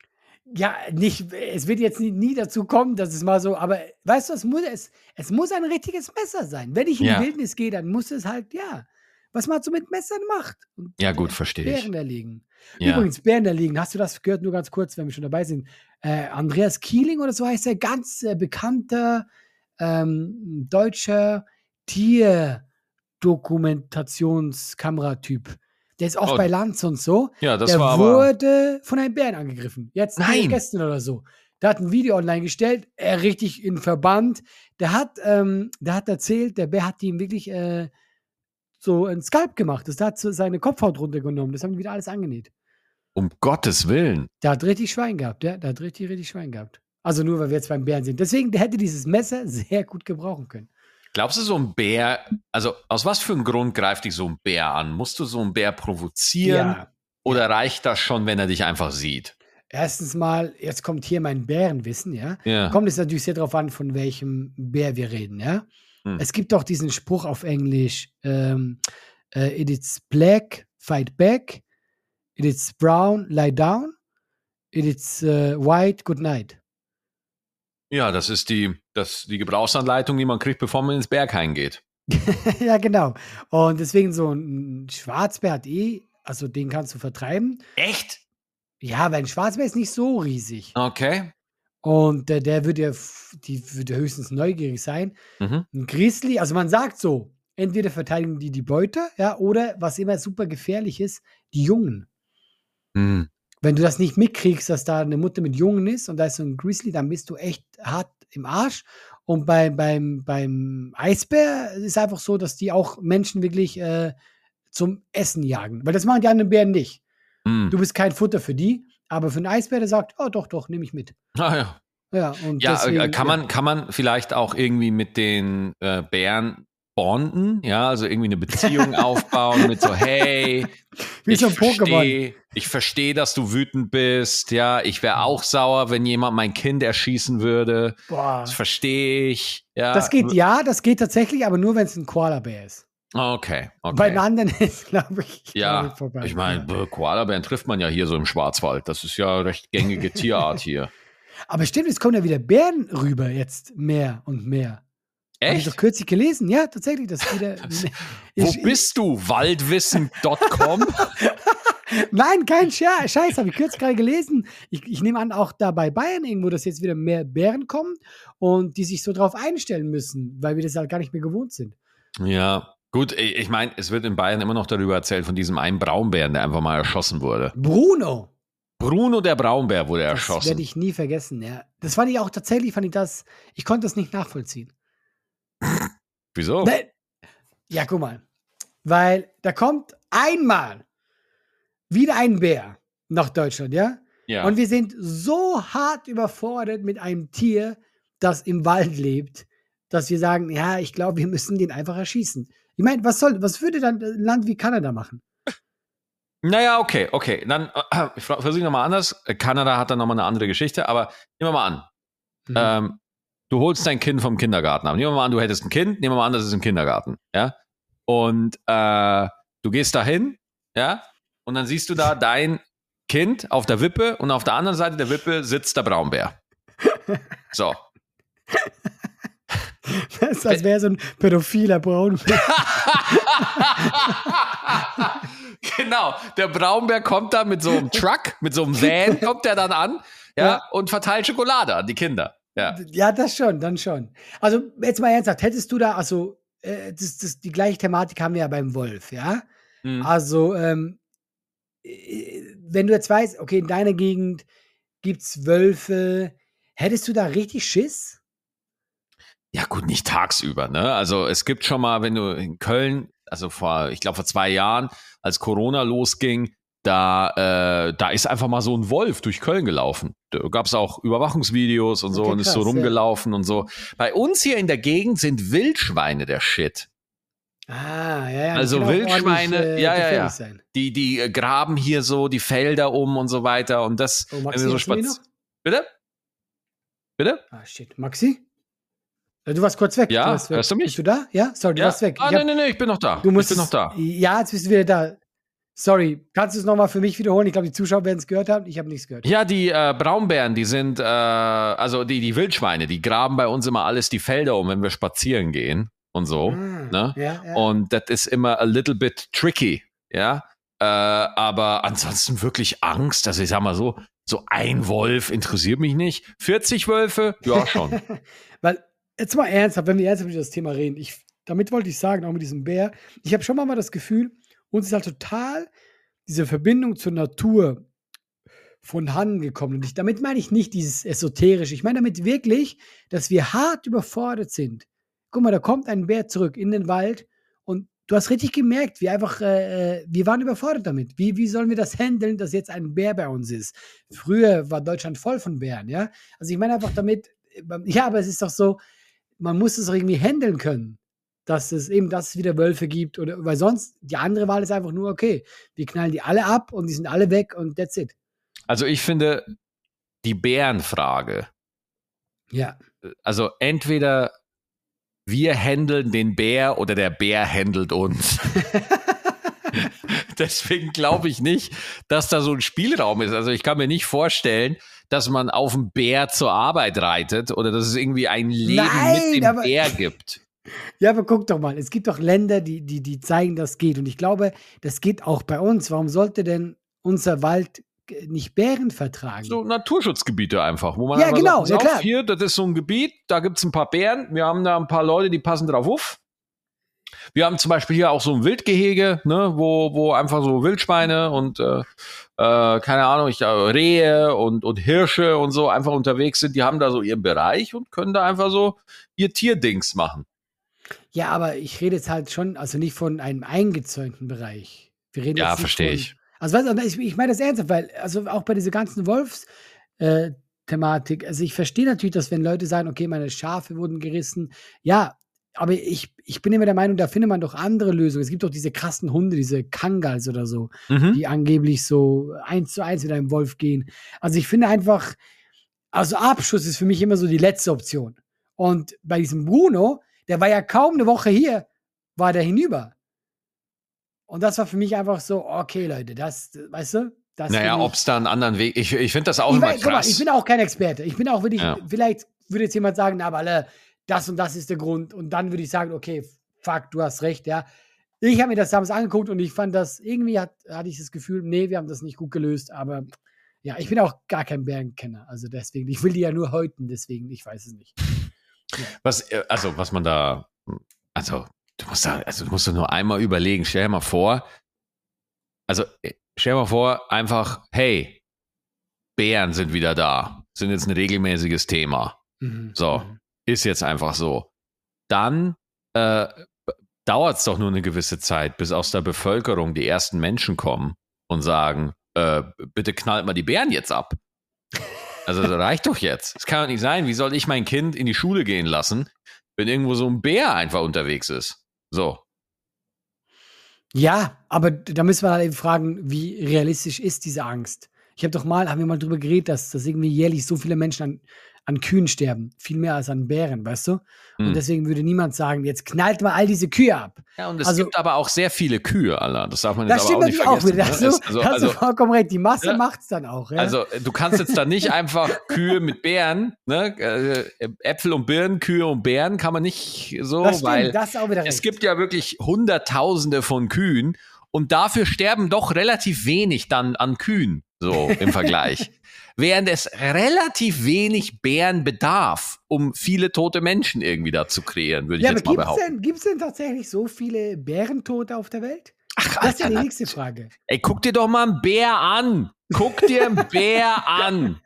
[SPEAKER 1] Ja, nicht, es wird jetzt nie, nie dazu kommen, dass es mal so, aber weißt du, es muss, es, es muss ein richtiges Messer sein. Wenn ich in
[SPEAKER 2] Ja.
[SPEAKER 1] die Wildnis gehe, dann muss es halt, ja, was man so mit Messern macht. Und
[SPEAKER 2] Ja, gut, verstehe ich.
[SPEAKER 1] Bären erlegen.
[SPEAKER 2] Ja.
[SPEAKER 1] Übrigens, Bären erlegen, hast du das gehört? Nur ganz kurz, wenn wir schon dabei sind. Äh, Andreas Kieling oder so heißt er, ganz äh, bekannter ähm, deutscher Tierdokumentationskameratyp. Der ist auch
[SPEAKER 2] Oh.
[SPEAKER 1] bei Lanz und so.
[SPEAKER 2] ja, das
[SPEAKER 1] der
[SPEAKER 2] war
[SPEAKER 1] wurde von einem Bären angegriffen. Jetzt
[SPEAKER 2] Nein.
[SPEAKER 1] gestern oder so. Der hat ein Video online gestellt, er richtig in Verband. Der hat, ähm, der hat erzählt, der Bär hat ihm wirklich äh, so ein Skalp gemacht. Das hat so seine Kopfhaut runtergenommen. Das haben die wieder alles angenäht.
[SPEAKER 2] Um Gottes Willen.
[SPEAKER 1] Der hat richtig Schwein gehabt, ja. Der hat richtig, richtig Schwein gehabt. Also nur, weil wir jetzt beim Bären sind. Deswegen, der hätte dieses Messer sehr gut gebrauchen können.
[SPEAKER 2] Glaubst du, so ein Bär, also aus was für einem Grund greift dich so ein Bär an? Musst du so einen Bär provozieren? Oder reicht das schon, wenn er dich einfach sieht?
[SPEAKER 1] Erstens mal, jetzt kommt hier mein Bärenwissen, ja.
[SPEAKER 2] Ja.
[SPEAKER 1] Kommt es natürlich sehr darauf an, von welchem Bär wir reden, ja.
[SPEAKER 2] Hm.
[SPEAKER 1] Es gibt doch diesen Spruch auf Englisch, ähm, äh, it is black, fight back, it is brown, lie down, it is äh, white, good night.
[SPEAKER 2] Ja, das ist die, das, die Gebrauchsanleitung, die man kriegt, bevor man ins Berghain geht.
[SPEAKER 1] ja, genau. Und deswegen so ein Schwarzbär hat eh, also den kannst du vertreiben.
[SPEAKER 2] Echt?
[SPEAKER 1] Ja, weil ein Schwarzbär ist nicht so riesig.
[SPEAKER 2] Okay.
[SPEAKER 1] Und äh, der würde ja, die würde höchstens neugierig sein.
[SPEAKER 2] Mhm.
[SPEAKER 1] Ein Grizzly, also man sagt so, entweder verteidigen die die Beute, ja, oder was immer super gefährlich ist, die Jungen.
[SPEAKER 2] Hm.
[SPEAKER 1] Wenn du das nicht mitkriegst, dass da eine Mutter mit Jungen ist und da ist so ein Grizzly, dann bist du echt hart im Arsch. Und bei, beim, beim Eisbär ist einfach so, dass die auch Menschen wirklich äh, zum Essen jagen. Weil das machen die anderen Bären nicht.
[SPEAKER 2] Hm.
[SPEAKER 1] Du bist kein Futter für die, aber für einen Eisbär, der sagt, oh doch, doch, nehme ich mit.
[SPEAKER 2] Ah, ja.
[SPEAKER 1] Ja,
[SPEAKER 2] Ja,
[SPEAKER 1] deswegen,
[SPEAKER 2] äh, kann man, kann man vielleicht auch irgendwie mit den äh, Bären bonden, ja, also irgendwie eine Beziehung aufbauen mit so, hey,
[SPEAKER 1] Wie
[SPEAKER 2] ich verstehe, ich verstehe, dass du wütend bist, ja, ich wäre auch sauer, wenn jemand mein Kind erschießen würde,
[SPEAKER 1] Boah.
[SPEAKER 2] das verstehe ich, ja.
[SPEAKER 1] Das geht, ja, das geht tatsächlich, aber nur, wenn es ein Koala-Bär ist.
[SPEAKER 2] Okay,
[SPEAKER 1] Bei
[SPEAKER 2] okay.
[SPEAKER 1] den anderen ist, glaube ich,
[SPEAKER 2] Ja,
[SPEAKER 1] vorbei.
[SPEAKER 2] ich meine. Koalabären trifft man ja hier so im Schwarzwald. Das ist ja recht gängige Tierart hier.
[SPEAKER 1] Aber stimmt, es kommen ja wieder Bären rüber jetzt mehr und mehr. Habe ich
[SPEAKER 2] Echt?
[SPEAKER 1] doch kürzlich gelesen. Ja, tatsächlich, das wieder.
[SPEAKER 2] Wo
[SPEAKER 1] Ich-
[SPEAKER 2] bist du? Waldwissen.com?
[SPEAKER 1] Nein, kein Scher Scheiß, habe ich kürzlich gerade gelesen. Ich, ich nehme an, auch da bei Bayern irgendwo, dass jetzt wieder mehr Bären kommen und die sich so drauf einstellen müssen, weil wir das halt gar nicht mehr gewohnt sind.
[SPEAKER 2] ja, gut, ich meine, es wird in Bayern immer noch darüber erzählt, von diesem einen Braunbären, der einfach mal erschossen wurde.
[SPEAKER 1] Bruno,
[SPEAKER 2] Bruno der Braunbär wurde
[SPEAKER 1] das
[SPEAKER 2] erschossen.
[SPEAKER 1] werde ich nie vergessen. Ja. Das fand ich auch tatsächlich, fand ich das, ich konnte das nicht nachvollziehen.
[SPEAKER 2] Wieso?
[SPEAKER 1] Ne- Ja, guck mal. Weil da kommt einmal wieder ein Bär nach Deutschland, ja?
[SPEAKER 2] Ja.
[SPEAKER 1] Und wir sind so hart überfordert mit einem Tier, das im Wald lebt, dass wir sagen, ja, ich glaube, wir müssen den einfach erschießen. Ich meine, was soll, was würde dann ein Land wie Kanada machen?
[SPEAKER 2] Naja, okay, okay. Dann äh, ich versuche nochmal anders. Kanada hat dann nochmal eine andere Geschichte, aber nehmen wir mal an.
[SPEAKER 1] Mhm.
[SPEAKER 2] Ähm, du holst dein Kind vom Kindergarten ab. Nehmen wir mal an, du hättest ein Kind, nehmen wir mal an, das ist im Kindergarten, ja. Und äh, du gehst dahin, ja, und dann siehst du da dein Kind auf der Wippe und auf der anderen Seite der Wippe sitzt der Braunbär. So.
[SPEAKER 1] Das ist, als wäre so ein pädophiler Braunbär.
[SPEAKER 2] genau, der Braunbär kommt da mit so einem Truck, mit so einem Van, kommt der dann an ja, ja. und verteilt Schokolade an die Kinder. Ja.
[SPEAKER 1] ja, das schon, dann schon. Also, jetzt mal ernsthaft, hättest du da, also, äh, das, das, die gleiche Thematik haben wir ja beim Wolf, ja? Mhm. Also, ähm, äh, wenn du jetzt weißt, okay, in deiner Gegend gibt es Wölfe, hättest du da richtig Schiss?
[SPEAKER 2] Ja, gut, nicht tagsüber, ne? Also es gibt schon mal, wenn du in Köln, also vor, ich glaube vor zwei Jahren, als Corona losging, da, äh, da ist einfach mal so ein Wolf durch Köln gelaufen. Da gab es auch Überwachungsvideos und so okay, und ist so rumgelaufen ja. und so. Bei uns hier in der Gegend sind Wildschweine der Shit.
[SPEAKER 1] Ah, ja, ja.
[SPEAKER 2] Also Wildschweine, äh, ja, ja, ja. Sein. Die, die äh, graben hier so die Felder um und so weiter und das,
[SPEAKER 1] oh, Maxi, so spaz
[SPEAKER 2] Bitte? Bitte?
[SPEAKER 1] Ah, shit. Maxi? Äh, du warst kurz weg.
[SPEAKER 2] Ja,
[SPEAKER 1] du
[SPEAKER 2] weg. hörst du mich?
[SPEAKER 1] Bist du da? Ja, sorry, du
[SPEAKER 2] ja?
[SPEAKER 1] warst weg.
[SPEAKER 2] Ah, nein, nein, nein, ich bin noch da.
[SPEAKER 1] Du musst,
[SPEAKER 2] ich bin noch da.
[SPEAKER 1] Ja, jetzt bist du wieder da. Sorry, kannst du es nochmal für mich wiederholen? Ich glaube, die Zuschauer werden es gehört haben. Ich habe nichts gehört.
[SPEAKER 2] Ja, die äh, Braunbären, die sind, äh, also die, die Wildschweine, die graben bei uns immer alles die Felder um, wenn wir spazieren gehen und so. Ah, ne? Ja, ja. Und das ist immer a little bit tricky, ja. Äh, aber ansonsten wirklich Angst. Also ich sag mal so, so ein Wolf interessiert mich nicht. 40 Wölfe, ja schon.
[SPEAKER 1] Weil, jetzt mal ernsthaft, wenn wir ernsthaft über das Thema reden, ich, damit wollte ich sagen, auch mit diesem Bär, ich habe schon mal, mal das Gefühl, uns ist halt total diese Verbindung zur Natur von Hand gekommen. Und ich, damit meine ich nicht dieses Esoterische. Ich meine damit wirklich, dass wir hart überfordert sind guck mal, da kommt ein Bär zurück in den Wald und du hast richtig gemerkt, wie einfach, äh, äh, wir waren überfordert damit. Wie, wie sollen wir das handeln, dass jetzt ein Bär bei uns ist? Früher war Deutschland voll von Bären, ja. Also ich meine einfach damit, ja, aber es ist doch so, man muss es auch irgendwie handeln können, dass es eben, dass es wieder Wölfe gibt oder, weil sonst, die andere Wahl ist einfach nur, okay, wir knallen die alle ab und die sind alle weg und that's it.
[SPEAKER 2] Also ich finde, die Bärenfrage.
[SPEAKER 1] Ja.
[SPEAKER 2] Also entweder wir handeln den Bär oder der Bär handelt uns. Deswegen glaube ich nicht, dass da so ein Spielraum ist. Also ich kann mir nicht vorstellen, dass man auf dem Bär zur Arbeit reitet oder dass es irgendwie ein Leben Nein, mit dem Bär gibt.
[SPEAKER 1] Ja, aber guck doch mal, es gibt doch Länder, die, die, die zeigen, das geht. Und ich glaube, das geht auch bei uns. Warum sollte denn unser Wald nicht Bären vertragen.
[SPEAKER 2] So Naturschutzgebiete einfach, wo man
[SPEAKER 1] ja, genau, sagt,
[SPEAKER 2] ja, klar. hier, das ist so ein Gebiet, da gibt es ein paar Bären, wir haben da ein paar Leute, die passen drauf auf. Wir haben zum Beispiel hier auch so ein Wildgehege, ne, wo, wo einfach so Wildschweine und äh, äh, keine Ahnung, ich, äh, Rehe und, und Hirsche und so einfach unterwegs sind. Die haben da so ihren Bereich und können da einfach so ihr Tierdings machen.
[SPEAKER 1] Ja, aber ich rede jetzt halt schon, also nicht von einem eingezäunten Bereich. Wir reden
[SPEAKER 2] ja, verstehe ich.
[SPEAKER 1] Also, weißt ich, ich meine das ernsthaft, weil, also auch bei dieser ganzen Wolfs-Thematik, äh, also ich verstehe natürlich, dass wenn Leute sagen, okay, meine Schafe wurden gerissen, ja, aber ich, ich bin immer der Meinung, da findet man doch andere Lösungen. Es gibt doch diese krassen Hunde, diese Kangals oder so, mhm. die angeblich so eins zu eins mit einem Wolf gehen. Also ich finde einfach, also Abschuss ist für mich immer so die letzte Option. Und bei diesem Bruno, der war ja kaum eine Woche hier, war der hinüber. Und das war für mich einfach so, okay, Leute, das, weißt du? Das
[SPEAKER 2] naja, ob es da einen anderen Weg, ich, ich finde das auch ich immer weiß, krass.
[SPEAKER 1] Mal, ich bin auch kein Experte. Ich bin auch wirklich, ja. vielleicht würde jetzt jemand sagen, na, aber alle, das und das ist der Grund. Und dann würde ich sagen, okay, fuck, du hast recht, ja. Ich habe mir das damals angeguckt und ich fand das, irgendwie hat, hatte ich das Gefühl, nee, wir haben das nicht gut gelöst, aber ja, ich bin auch gar kein Bärenkenner. Also deswegen, ich will die ja nur häuten, deswegen, ich weiß es nicht.
[SPEAKER 2] Was, äh, also, was man da, also Du musst da, also du musst da nur einmal überlegen. Stell dir mal vor, also äh, stell dir mal vor, einfach, hey, Bären sind wieder da, sind jetzt ein regelmäßiges Thema. Mhm. So, mhm. ist jetzt einfach so. Dann äh, dauert es doch nur eine gewisse Zeit, bis aus der Bevölkerung die ersten Menschen kommen und sagen, äh, bitte knallt mal die Bären jetzt ab. Also das reicht doch jetzt. Das kann doch nicht sein. Wie soll ich mein Kind in die Schule gehen lassen, wenn irgendwo so ein Bär einfach unterwegs ist? So.
[SPEAKER 1] Ja, aber da müssen wir halt eben fragen, wie realistisch ist diese Angst? Ich habe doch mal, haben wir mal drüber geredet, dass, dass irgendwie jährlich so viele Menschen an, an Kühen sterben. Viel mehr als an Bären, weißt du? Und
[SPEAKER 2] Hm.
[SPEAKER 1] deswegen würde niemand sagen, jetzt knallt mal all diese Kühe ab.
[SPEAKER 2] Ja, und es
[SPEAKER 1] Also-
[SPEAKER 2] gibt aber auch sehr viele Kühe, Allah. Das darf man jetzt
[SPEAKER 1] Das
[SPEAKER 2] aber auch nicht
[SPEAKER 1] natürlich auch
[SPEAKER 2] vergessen.
[SPEAKER 1] wieder.
[SPEAKER 2] ne?
[SPEAKER 1] Hast du,
[SPEAKER 2] Es- also,
[SPEAKER 1] hast du
[SPEAKER 2] also,
[SPEAKER 1] vollkommen recht. Die Masse
[SPEAKER 2] Ja.
[SPEAKER 1] macht's dann auch. Ja?
[SPEAKER 2] also äh, du kannst jetzt da nicht einfach Kühe mit Bären, ne? äh, Äpfel und Birnen, Kühe und Bären kann man nicht so,
[SPEAKER 1] das stimmt,
[SPEAKER 2] weil
[SPEAKER 1] das auch wieder recht.
[SPEAKER 2] es gibt ja wirklich Hunderttausende von Kühen und dafür sterben doch relativ wenig dann an Kühen, so im Vergleich. Während es relativ wenig Bären bedarf, um viele tote Menschen irgendwie da zu kreieren, würde ich
[SPEAKER 1] ja, aber
[SPEAKER 2] jetzt mal behaupten.
[SPEAKER 1] denn, gibt's denn tatsächlich so viele Bärentote auf der Welt?
[SPEAKER 2] Ach,
[SPEAKER 1] Das ist ja die nächste Frage.
[SPEAKER 2] ey, guck dir doch mal einen Bär an. Guck dir einen Bär an.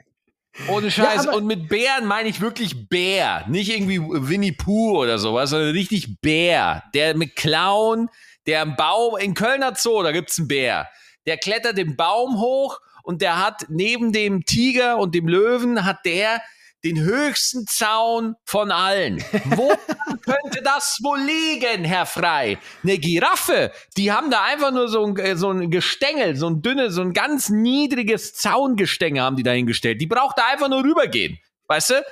[SPEAKER 2] Ohne Scheiß.
[SPEAKER 1] aber-
[SPEAKER 2] und mit Bären meine ich wirklich Bär. Nicht irgendwie Winnie Pooh oder sowas, sondern richtig Bär. Der mit Clown, der im Baum, in Kölner Zoo, da gibt's einen Bär. Der klettert den Baum hoch und der hat neben dem Tiger und dem Löwen hat der den höchsten Zaun von allen. Wo könnte das wohl liegen, Herr Frei? Eine Giraffe, die haben da einfach nur so ein, äh, so ein Gestänge, so ein dünnes, so ein ganz niedriges Zaungestänge haben die da hingestellt. Die braucht da einfach nur rübergehen. Weißt du?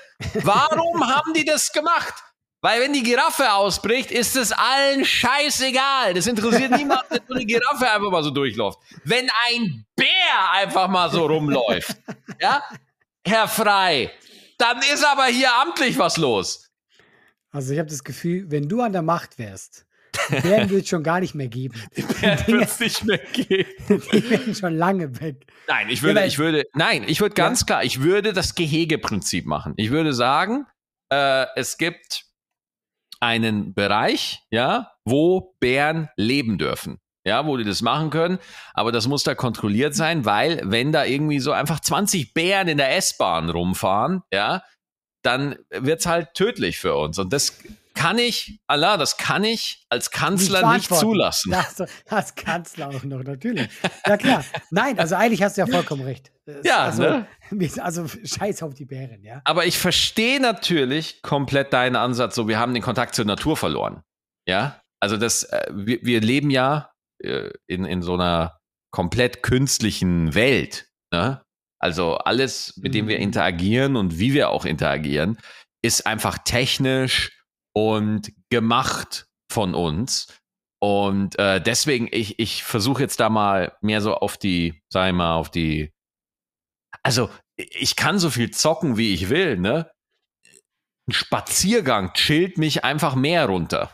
[SPEAKER 2] Warum haben die das gemacht? Weil wenn die Giraffe ausbricht, ist es allen scheißegal. Das interessiert niemanden, wenn so eine Giraffe einfach mal so durchläuft. Wenn ein Bär einfach mal so rumläuft, ja, Herr Frei, dann ist aber hier amtlich was los.
[SPEAKER 1] Also ich habe das Gefühl, wenn du an der Macht wärst, Bären wird es schon gar nicht mehr geben. Die
[SPEAKER 2] Wird es nicht mehr geben.
[SPEAKER 1] die wären schon lange weg.
[SPEAKER 2] Nein, ich
[SPEAKER 1] Ja,
[SPEAKER 2] würde,
[SPEAKER 1] weil-
[SPEAKER 2] ich würde, nein, ich würde ganz klar, ich würde das Gehegeprinzip machen. Ich würde sagen, äh, es gibt einen Bereich, ja, wo Bären leben dürfen. Ja, wo die das machen können, aber das muss da kontrolliert sein, weil wenn da irgendwie so einfach 20 Bären in der S-Bahn rumfahren, ja, dann wird's halt tödlich für uns. Und das kann ich, Allah, das kann ich als Kanzler nicht
[SPEAKER 1] verantworten.
[SPEAKER 2] zulassen.
[SPEAKER 1] Das, als Kanzler auch noch, natürlich. Ja klar. Nein, also eigentlich hast du ja vollkommen recht.
[SPEAKER 2] Ja,
[SPEAKER 1] also,
[SPEAKER 2] ne?
[SPEAKER 1] also scheiß auf die Bären, ja.
[SPEAKER 2] Aber ich verstehe natürlich komplett deinen Ansatz, so wir haben den Kontakt zur Natur verloren. Ja, also das, äh, wir, wir leben ja äh, in, in so einer komplett künstlichen Welt. Ne? Also alles, mit dem wir
[SPEAKER 1] Mhm.
[SPEAKER 2] interagieren und wie wir auch interagieren, ist einfach technisch und gemacht von uns. Und äh, deswegen, ich, ich versuche jetzt da mal mehr so auf die, sag ich mal, auf die. Also, ich kann so viel zocken, wie ich will, ne? Ein Spaziergang chillt mich einfach mehr runter.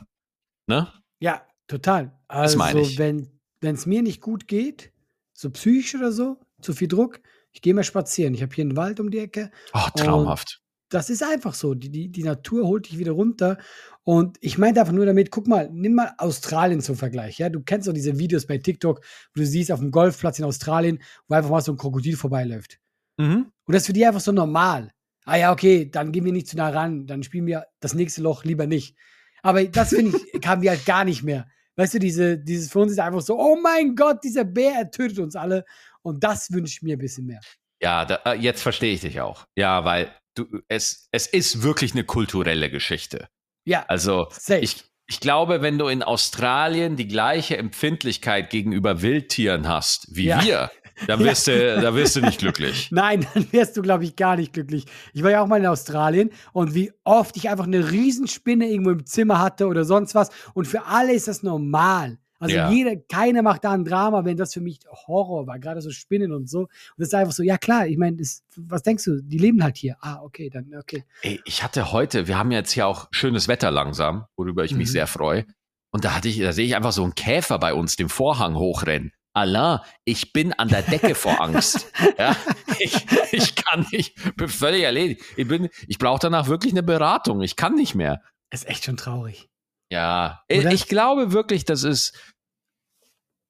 [SPEAKER 2] Ne?
[SPEAKER 1] Ja, total. Also wenn es mir nicht gut geht, so psychisch oder so, zu viel Druck, ich gehe mal spazieren. Ich habe hier einen Wald um die Ecke.
[SPEAKER 2] Oh, traumhaft.
[SPEAKER 1] Das ist einfach so. Die, die, die Natur holt dich wieder runter. Und ich meinte einfach nur damit, guck mal, nimm mal Australien zum Vergleich. Ja, du kennst doch diese Videos bei TikTok, wo du siehst auf dem Golfplatz in Australien, wo einfach mal so ein Krokodil vorbeiläuft.
[SPEAKER 2] Mhm.
[SPEAKER 1] Und das ist für die einfach so normal. Ah ja, okay, dann gehen wir nicht zu nah ran, dann spielen wir das nächste Loch lieber nicht. Aber das finde ich, haben wir halt gar nicht mehr. Weißt du, diese, dieses für uns ist einfach so, oh mein Gott, dieser Bär, er tötet uns alle. Und das wünsche ich mir ein bisschen mehr.
[SPEAKER 2] Ja, da, äh, jetzt verstehe ich dich auch. Ja, weil du, es, es ist wirklich eine kulturelle Geschichte.
[SPEAKER 1] Ja,
[SPEAKER 2] Also,
[SPEAKER 1] safe.
[SPEAKER 2] ich, ich glaube, wenn du in Australien die gleiche Empfindlichkeit gegenüber Wildtieren hast wie
[SPEAKER 1] Ja.
[SPEAKER 2] wir, dann wirst, du, da wirst du nicht glücklich.
[SPEAKER 1] Nein, dann wärst du, glaube ich, gar nicht glücklich. Ich war ja auch mal in Australien und wie oft ich einfach eine Riesenspinne irgendwo im Zimmer hatte oder sonst was. Und für alle ist das normal. Also
[SPEAKER 2] Ja.
[SPEAKER 1] jeder, keiner macht da ein Drama, wenn das für mich Horror war, gerade so Spinnen und so. Und das ist einfach so, ja klar, ich meine, was denkst du, die leben halt hier. Ah, okay, dann, okay.
[SPEAKER 2] Ey, ich hatte heute, wir haben jetzt hier auch schönes Wetter langsam, worüber ich mich
[SPEAKER 1] Mhm.
[SPEAKER 2] sehr freue. Und da hatte ich, da sehe ich einfach so einen Käfer bei uns den Vorhang hochrennen. Alain, ich bin an der Decke vor Angst. Ja, ich, ich kann nicht, bin völlig erledigt. Ich bin, ich brauche danach wirklich eine Beratung. Ich kann nicht mehr.
[SPEAKER 1] Ist echt schon traurig.
[SPEAKER 2] Ja, ich,
[SPEAKER 1] Oder?
[SPEAKER 2] ich glaube wirklich, das ist,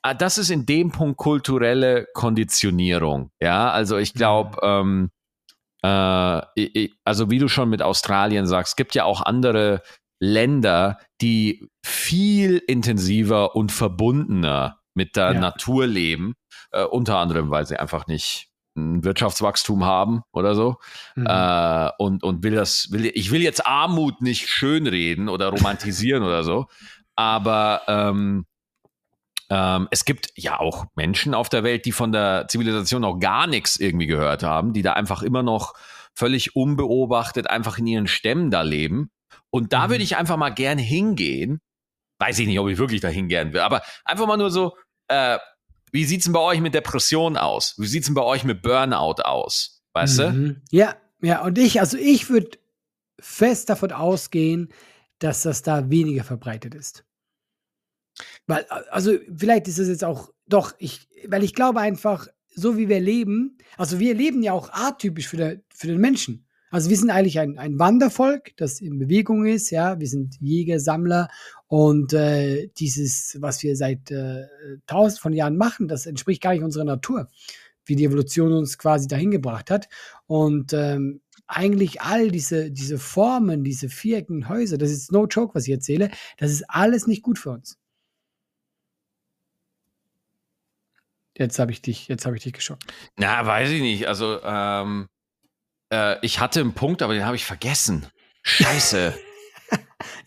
[SPEAKER 2] ah, das ist in dem Punkt kulturelle Konditionierung. Ja, also ich glaube, ähm, äh, also wie du schon mit Australien sagst, es gibt ja auch andere Länder, die viel intensiver und verbundener mit der
[SPEAKER 1] Ja.
[SPEAKER 2] Natur leben, äh, unter anderem, weil sie einfach nicht ein Wirtschaftswachstum haben oder so.
[SPEAKER 1] Mhm.
[SPEAKER 2] Äh, und, und will das, will, ich will jetzt Armut nicht schönreden oder romantisieren oder so, aber ähm, ähm, es gibt ja auch Menschen auf der Welt, die von der Zivilisation auch gar nichts irgendwie gehört haben, die da einfach immer noch völlig unbeobachtet einfach in ihren Stämmen da leben. Und da
[SPEAKER 1] Mhm.
[SPEAKER 2] würde ich einfach mal gern hingehen. Weiß ich nicht, ob ich wirklich dahin gern will, aber einfach mal nur so, äh, wie sieht's denn bei euch mit Depression aus? Wie sieht's denn bei euch mit Burnout aus? Weißt du?
[SPEAKER 1] Mhm. Ja, ja, und ich, also ich würde fest davon ausgehen, dass das da weniger verbreitet ist. Weil, also vielleicht ist es jetzt auch, doch, ich, weil ich glaube einfach, so wie wir leben, also wir leben ja auch atypisch für, der, für den Menschen. Also wir sind eigentlich ein, ein Wandervolk, das in Bewegung ist, ja, wir sind Jäger, Sammler und äh, dieses, was wir seit äh, tausend von Jahren machen, das entspricht gar nicht unserer Natur, wie die Evolution uns quasi dahin gebracht hat. Und ähm, eigentlich all diese, diese Formen, diese viereckigen Häuser, das ist no joke, was ich erzähle, das ist alles nicht gut für uns. Jetzt habe ich dich, jetzt habe ich dich geschockt.
[SPEAKER 2] Na, weiß ich nicht. Also, ähm, äh, ich hatte einen Punkt, aber den habe ich vergessen. Scheiße.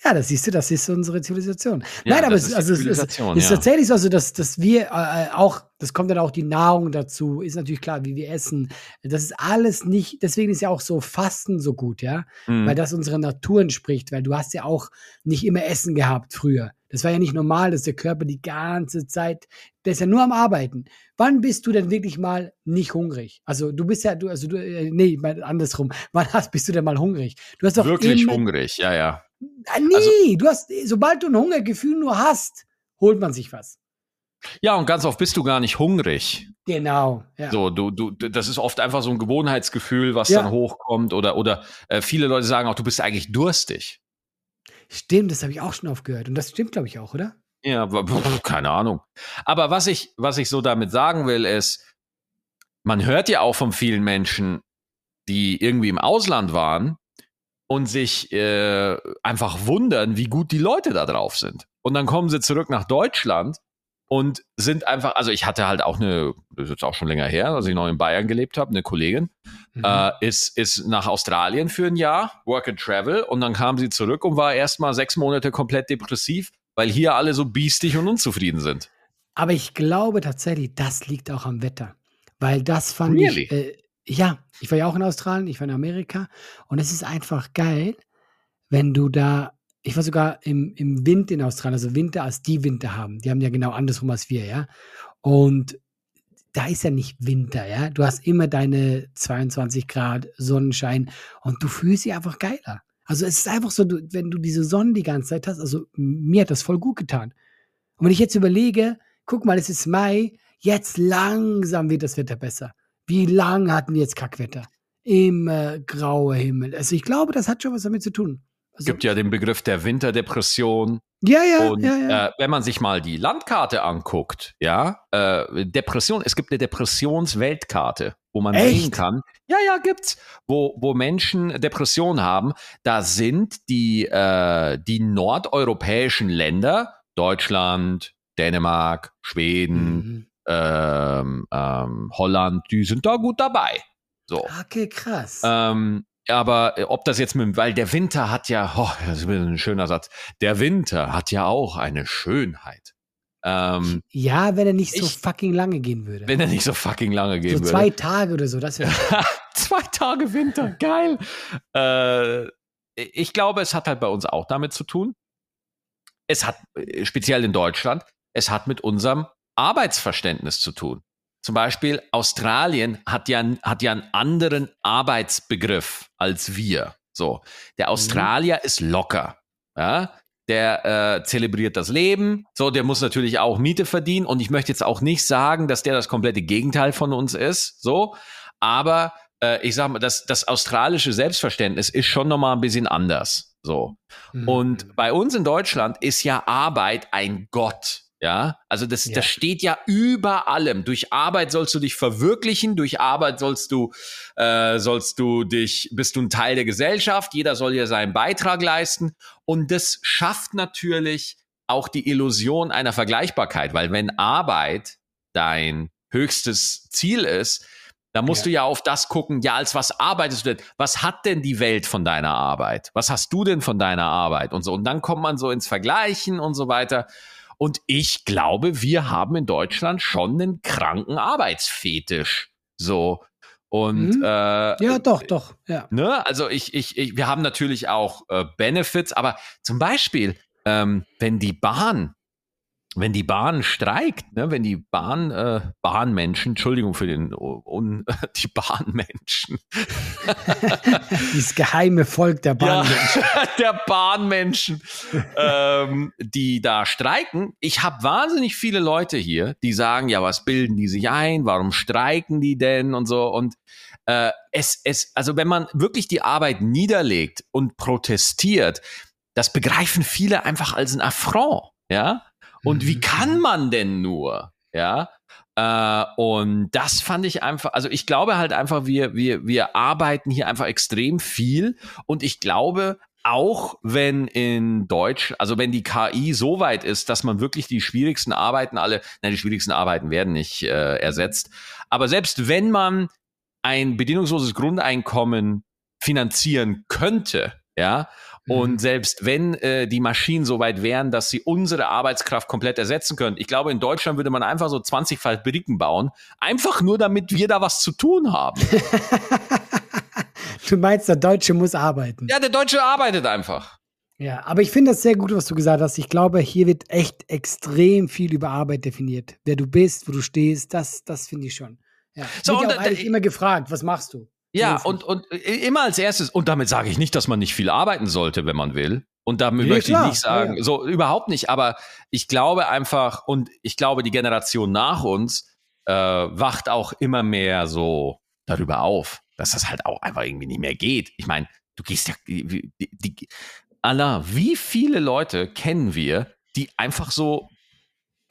[SPEAKER 1] Ja, das siehst du, das ist unsere Zivilisation.
[SPEAKER 2] Ja,
[SPEAKER 1] Nein, aber
[SPEAKER 2] das
[SPEAKER 1] es,
[SPEAKER 2] ist
[SPEAKER 1] also, es, ist
[SPEAKER 2] ja.
[SPEAKER 1] tatsächlich so, also, dass, dass wir äh, auch, das kommt dann auch die Nahrung dazu, ist natürlich klar, wie wir essen. Das ist alles nicht, deswegen ist ja auch so Fasten so gut, ja,
[SPEAKER 2] Hm.
[SPEAKER 1] weil das unserer Natur entspricht, weil du hast ja auch nicht immer Essen gehabt früher. Das war ja nicht normal, dass der Körper die ganze Zeit, der ist ja nur am Arbeiten. Wann bist du denn wirklich mal nicht hungrig? Also du bist ja, du, also du, äh, nee, andersrum. Wann hast, bist du denn mal hungrig? Du hast doch
[SPEAKER 2] Wirklich
[SPEAKER 1] immer,
[SPEAKER 2] hungrig, ja, ja.
[SPEAKER 1] Ah, nie, du hast, sobald du ein Hungergefühl nur hast, holt man sich was.
[SPEAKER 2] Ja, und ganz oft bist du gar nicht hungrig.
[SPEAKER 1] Genau. Ja.
[SPEAKER 2] So, du, du, das ist oft einfach so ein Gewohnheitsgefühl, was
[SPEAKER 1] Ja.
[SPEAKER 2] dann hochkommt. Oder, oder äh, viele Leute sagen auch, du bist eigentlich durstig.
[SPEAKER 1] Stimmt, das habe ich auch schon oft gehört. Und das stimmt, glaube ich, auch, oder?
[SPEAKER 2] Ja, keine Ahnung. Aber was ich, was ich so damit sagen will, ist, man hört ja auch von vielen Menschen, die irgendwie im Ausland waren und sich äh, einfach wundern, wie gut die Leute da drauf sind. Und dann kommen sie zurück nach Deutschland und sind einfach, also ich hatte halt auch eine, das ist jetzt auch schon länger her, als ich noch in Bayern gelebt habe, eine Kollegin,
[SPEAKER 1] Mhm.
[SPEAKER 2] äh, ist, ist nach Australien für ein Jahr, Work and Travel, und dann kam sie zurück und war erstmal sechs Monate komplett depressiv, weil hier alle so biestig und unzufrieden sind.
[SPEAKER 1] Aber ich glaube tatsächlich, das liegt auch am Wetter. Weil das fand
[SPEAKER 2] Really?
[SPEAKER 1] ich. Äh, ja, ich war ja auch in Australien, ich war in Amerika. Und es ist einfach geil, wenn du da. Ich war sogar im, im Winter in Australien, also Winter, als die Winter haben. Die haben ja genau andersrum als wir, ja. Und da ist ja nicht Winter, ja. Du hast immer deine 22 Grad Sonnenschein und du fühlst dich einfach geiler. Also es ist einfach so, du, wenn du diese Sonne die ganze Zeit hast, also mir hat das voll gut getan. Und wenn ich jetzt überlege, guck mal, es ist Mai, jetzt langsam wird das Wetter besser. Wie lange hatten wir jetzt Kackwetter? Immer grauer Himmel. Also ich glaube, das hat schon was damit zu tun.
[SPEAKER 2] Es
[SPEAKER 1] Also,
[SPEAKER 2] gibt ja den Begriff der Winterdepression.
[SPEAKER 1] ja, ja,
[SPEAKER 2] Und
[SPEAKER 1] ja, ja.
[SPEAKER 2] Äh, wenn man sich mal die Landkarte anguckt, ja, äh, Depression, es gibt eine Depressionsweltkarte, wo man
[SPEAKER 1] Echt?
[SPEAKER 2] sehen kann, ja, ja, gibt's, wo, wo Menschen Depressionen haben. Da sind die, äh, die nordeuropäischen Länder, Deutschland, Dänemark, Schweden,
[SPEAKER 1] Mhm.
[SPEAKER 2] Ähm, ähm, Holland, die sind da gut dabei. So.
[SPEAKER 1] Okay, krass.
[SPEAKER 2] Ähm, aber äh, ob das jetzt mit, weil der Winter hat ja, oh, das ist ein schöner Satz, der Winter hat ja auch eine Schönheit. Ähm,
[SPEAKER 1] ja, wenn er nicht so
[SPEAKER 2] ich-
[SPEAKER 1] fucking lange gehen würde.
[SPEAKER 2] wenn er nicht so fucking lange gehen
[SPEAKER 1] so
[SPEAKER 2] würde.
[SPEAKER 1] zwei Tage oder so, das wäre.
[SPEAKER 2] Zwei Tage Winter, geil. Äh, ich glaube, es hat halt bei uns auch damit zu tun. Es hat, äh, speziell in Deutschland, es hat mit unserem Arbeitsverständnis zu tun. Zum Beispiel Australien hat ja, hat ja einen anderen Arbeitsbegriff als wir. So, der Australier ist locker. Ja? Der äh, zelebriert das Leben. So, der muss natürlich auch Miete verdienen. Und ich möchte jetzt auch nicht sagen, dass der das komplette Gegenteil von uns ist. So, aber äh, ich sag mal, das, das australische Selbstverständnis ist schon nochmal ein bisschen anders. So.
[SPEAKER 1] Mhm.
[SPEAKER 2] Und bei uns in Deutschland ist ja Arbeit ein Gott. Ja, also das,
[SPEAKER 1] Ja.
[SPEAKER 2] das steht ja über allem. Durch Arbeit sollst du dich verwirklichen, durch Arbeit sollst du, äh, sollst du dich, bist du ein Teil der Gesellschaft, jeder soll ja seinen Beitrag leisten. Und das schafft natürlich auch die Illusion einer Vergleichbarkeit, weil wenn Arbeit dein höchstes Ziel ist, dann musst
[SPEAKER 1] Ja.
[SPEAKER 2] du ja auf das gucken, ja, als was arbeitest du denn? Was hat denn die Welt von deiner Arbeit? Was hast du denn von deiner Arbeit? Und so. Und dann kommt man so ins Vergleichen und so weiter. Und ich glaube, wir haben in Deutschland schon einen kranken Arbeitsfetisch. So. Und
[SPEAKER 1] Mhm.
[SPEAKER 2] äh,
[SPEAKER 1] Ja, doch, doch. Ja.
[SPEAKER 2] Ne? Also ich, ich, ich, wir haben natürlich auch äh, Benefits, aber zum Beispiel, ähm, wenn die Bahn, wenn die Bahn streikt, ne, wenn die Bahn, äh, Bahnmenschen, Entschuldigung für den, un, die Bahnmenschen,
[SPEAKER 1] Dieses geheime Volk der Bahn.
[SPEAKER 2] ja, der Bahnmenschen, ähm, die da streiken. Ich habe wahnsinnig viele Leute hier, die sagen, ja, was bilden die sich ein? Warum streiken die denn und so? Und äh, es, es, also wenn man wirklich die Arbeit niederlegt und protestiert, das begreifen viele einfach als ein Affront, ja. Und wie
[SPEAKER 1] Mhm.
[SPEAKER 2] kann man denn nur, ja? Äh, und das fand ich einfach, also ich glaube halt einfach, wir, wir, wir arbeiten hier einfach extrem viel und ich glaube, auch wenn in Deutsch, also wenn die KI so weit ist, dass man wirklich die schwierigsten Arbeiten alle, nein, die schwierigsten Arbeiten werden nicht äh, ersetzt, aber selbst wenn man ein bedingungsloses Grundeinkommen finanzieren könnte, ja, und
[SPEAKER 1] Mhm.
[SPEAKER 2] selbst wenn äh, die Maschinen so weit wären, dass sie unsere Arbeitskraft komplett ersetzen können, ich glaube, in Deutschland würde man einfach so 20 Fabriken bauen, einfach nur damit wir da was zu tun haben.
[SPEAKER 1] du meinst, der Deutsche muss arbeiten.
[SPEAKER 2] ja, der Deutsche arbeitet einfach.
[SPEAKER 1] Ja, aber ich finde das sehr gut, was du gesagt hast. Ich glaube, hier wird echt extrem viel über Arbeit definiert. Wer du bist, wo du stehst, das, das finde ich schon. Ja.
[SPEAKER 2] So, da-
[SPEAKER 1] eigentlich immer gefragt, was machst du?
[SPEAKER 2] Ja, und, und äh, immer als erstes, und damit sage ich nicht, dass man nicht viel arbeiten sollte, wenn man will. Und damit
[SPEAKER 1] Nee,
[SPEAKER 2] möchte
[SPEAKER 1] klar.
[SPEAKER 2] ich nicht sagen,
[SPEAKER 1] Ja, ja.
[SPEAKER 2] so überhaupt nicht, aber ich glaube einfach, und ich glaube, die Generation nach uns äh, wacht auch immer mehr so darüber auf, dass das halt auch einfach irgendwie nicht mehr geht. Ich meine, du gehst ja, die, die, die, Allah, wie viele Leute kennen wir, die einfach so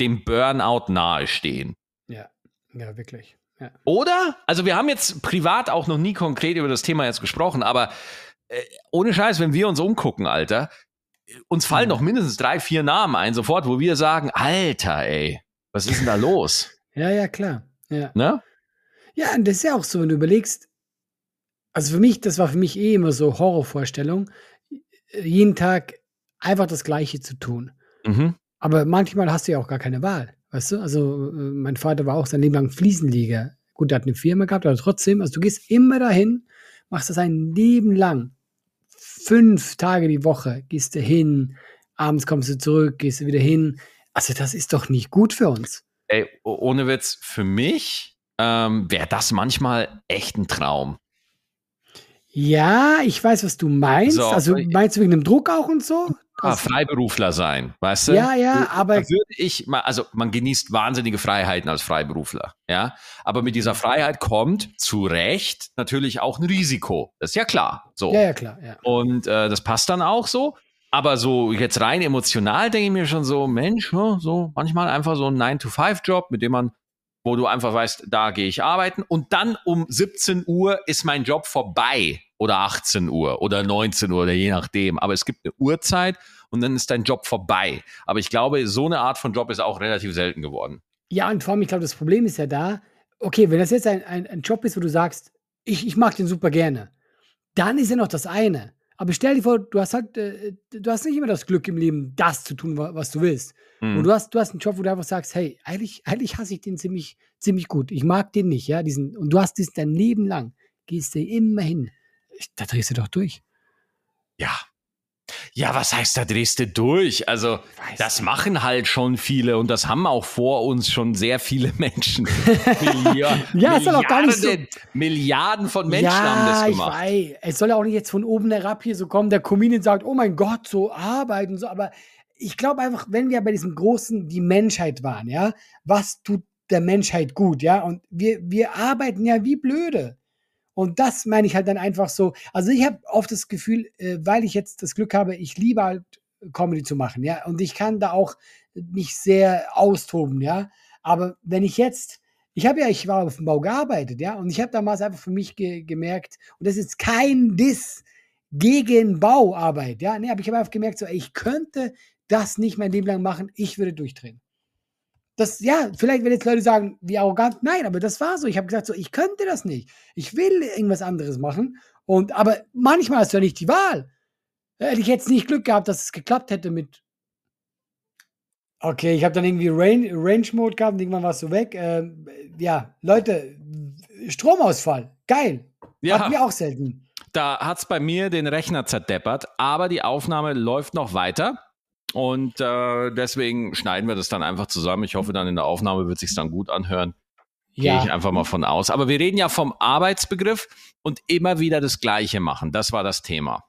[SPEAKER 2] dem Burnout nahestehen?
[SPEAKER 1] Ja, ja, wirklich. Ja.
[SPEAKER 2] Oder? Also wir haben jetzt privat auch noch nie konkret über das Thema jetzt gesprochen, aber äh, ohne Scheiß, wenn wir uns umgucken, Alter, uns fallen
[SPEAKER 1] Mhm.
[SPEAKER 2] noch mindestens drei, vier Namen ein, sofort, wo wir sagen, Alter, ey, was ist denn da los?
[SPEAKER 1] ja, ja, klar. Ja.
[SPEAKER 2] Ne?
[SPEAKER 1] ja, und das ist ja auch so, wenn du überlegst, also für mich, das war für mich eh immer so Horrorvorstellung, jeden Tag einfach das Gleiche zu tun.
[SPEAKER 2] Mhm.
[SPEAKER 1] Aber manchmal hast du ja auch gar keine Wahl. Weißt du? Also, äh, mein Vater war auch sein Leben lang Fliesenleger. Gut, der hat eine Firma gehabt, aber trotzdem, also du gehst immer dahin, machst das ein Leben lang. Fünf Tage die Woche gehst du hin, abends kommst du zurück, gehst du wieder hin. Also, das ist doch nicht gut für uns.
[SPEAKER 2] Ey, ohne Witz, für mich ähm, wäre das manchmal echt ein Traum.
[SPEAKER 1] Ja, ich weiß, was du meinst.
[SPEAKER 2] So,
[SPEAKER 1] also, meinst du wegen dem Druck auch und so?
[SPEAKER 2] Ah, Freiberufler sein, weißt du?
[SPEAKER 1] ja, ja, aber
[SPEAKER 2] da würde ich mal, also man genießt wahnsinnige Freiheiten als Freiberufler, ja. Aber mit dieser Freiheit kommt zu Recht natürlich auch ein Risiko. Das ist ja klar. So.
[SPEAKER 1] ja, ja, klar, ja.
[SPEAKER 2] Und äh, das passt dann auch so. Aber so jetzt rein emotional denke ich mir schon so, Mensch, ja, so manchmal einfach so ein 9-to-5-Job, mit dem man, wo du einfach weißt, da gehe ich arbeiten und dann um 17 Uhr ist mein Job vorbei oder 18 Uhr oder 19 Uhr oder je nachdem. Aber es gibt eine Uhrzeit und dann ist dein Job vorbei. Aber ich glaube, so eine Art von Job ist auch relativ selten geworden.
[SPEAKER 1] Ja, und vor allem, ich glaube, das Problem ist ja da, okay, wenn das jetzt ein, ein, ein Job ist, wo du sagst, ich, ich mag den super gerne, dann ist ja noch das eine. Aber stell dir vor, du hast halt, äh, du hast nicht immer das Glück im Leben, das zu tun, wa- was du willst.
[SPEAKER 2] Hm.
[SPEAKER 1] Und du hast, du hast einen Job, wo du einfach sagst, hey, eigentlich, eigentlich hasse ich den ziemlich, ziemlich gut. Ich mag den nicht, ja, diesen, und du hast dies dein Leben lang, gehst du immer hin. Da drehst du doch durch.
[SPEAKER 2] Ja. Ja, was heißt, da drehst du durch? Also,
[SPEAKER 1] Weiß
[SPEAKER 2] das
[SPEAKER 1] nicht.
[SPEAKER 2] machen halt schon viele und das haben auch vor uns schon sehr viele Menschen. Milliarden,
[SPEAKER 1] Ja, ist doch auch gar nicht so-
[SPEAKER 2] Milliarden- von Menschen haben das
[SPEAKER 1] ich
[SPEAKER 2] gemacht.
[SPEAKER 1] weiß. Es soll ja auch nicht jetzt von oben herab hier so kommen, der Comedian sagt, oh mein Gott, so arbeiten, so, aber ich glaube einfach, wenn wir bei diesem großen, die Menschheit waren, ja, was tut der Menschheit gut, ja, und wir, wir arbeiten ja wie blöde. Und das meine ich halt dann einfach so. Also ich habe oft das Gefühl, äh, weil ich jetzt das Glück habe, ich liebe halt Comedy zu machen, ja, und ich kann da auch mich sehr austoben, ja. Aber wenn ich jetzt, ich habe ja, ich war auf dem Bau gearbeitet, ja, und ich habe damals einfach für mich ge gemerkt, und das ist kein Diss gegen Bauarbeit, ja, nee, aber ich habe einfach gemerkt, so, ich könnte das nicht mein Leben lang machen, ich würde durchdrehen. Das, ja, vielleicht werden jetzt Leute sagen, wie arrogant, nein, aber das war so. Ich habe gesagt, so, ich könnte das nicht. Ich will irgendwas anderes machen. Und, aber manchmal hast du ja nicht die Wahl. Hätte ich jetzt nicht Glück gehabt, dass es geklappt hätte mit Okay, ich habe dann irgendwie Range, Range Mode gehabt und irgendwann warst du weg. Ähm, ja, Leute, Stromausfall. Geil. Ja. Hatten wir auch selten.
[SPEAKER 2] Da hat es bei mir den Rechner zerdeppert, aber die Aufnahme läuft noch weiter. Und äh, deswegen schneiden wir das dann einfach zusammen. Ich hoffe, dann in der Aufnahme wird sich dann gut anhören. Ja. Gehe ich einfach mal von aus. Aber wir reden ja vom Arbeitsbegriff und immer wieder das Gleiche machen. Das war das Thema.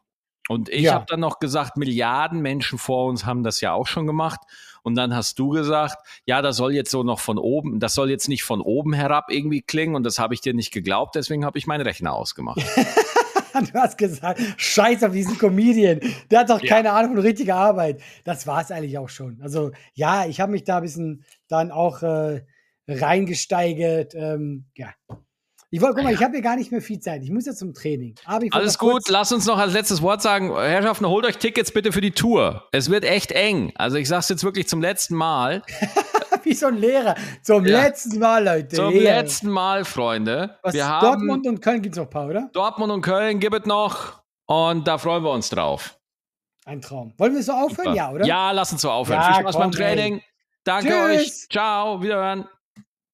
[SPEAKER 2] Und ich ja. habe dann noch gesagt, Milliarden Menschen vor uns haben das ja auch schon gemacht. Und dann hast du gesagt, ja, das soll jetzt so noch von oben, das soll jetzt nicht von oben herab irgendwie klingen. Und das habe ich dir nicht geglaubt. Deswegen habe ich meinen Rechner ausgemacht.
[SPEAKER 1] du hast gesagt, scheiß auf diesen Comedian. Der hat doch keine ja. Ahnung von richtiger Arbeit. Das war es eigentlich auch schon. Also ja, ich habe mich da ein bisschen dann auch äh, reingesteigert. Ähm, ja. Ich wollte, guck mal, ich habe hier gar nicht mehr viel Zeit. Ich muss jetzt zum Training.
[SPEAKER 2] Alles gut, lass uns noch als letztes Wort sagen, Herrschaften, holt euch Tickets bitte für die Tour. Es wird echt eng. Also ich sag's jetzt wirklich zum letzten Mal.
[SPEAKER 1] Wie so ein Lehrer. Zum ja. letzten Mal, Leute.
[SPEAKER 2] Zum Lehrer. letzten Mal, Freunde.
[SPEAKER 1] Was, wir Dortmund und Köln gibt's noch ein paar, oder?
[SPEAKER 2] Dortmund und Köln gibt es noch. Und da freuen wir uns drauf.
[SPEAKER 1] Ein Traum. Wollen wir so aufhören? Super. Ja, oder?
[SPEAKER 2] Ja, lass uns so aufhören. Ja, Viel Spaß komm, beim Training. Ey. Danke Tschüss. euch. Ciao. Wiederhören.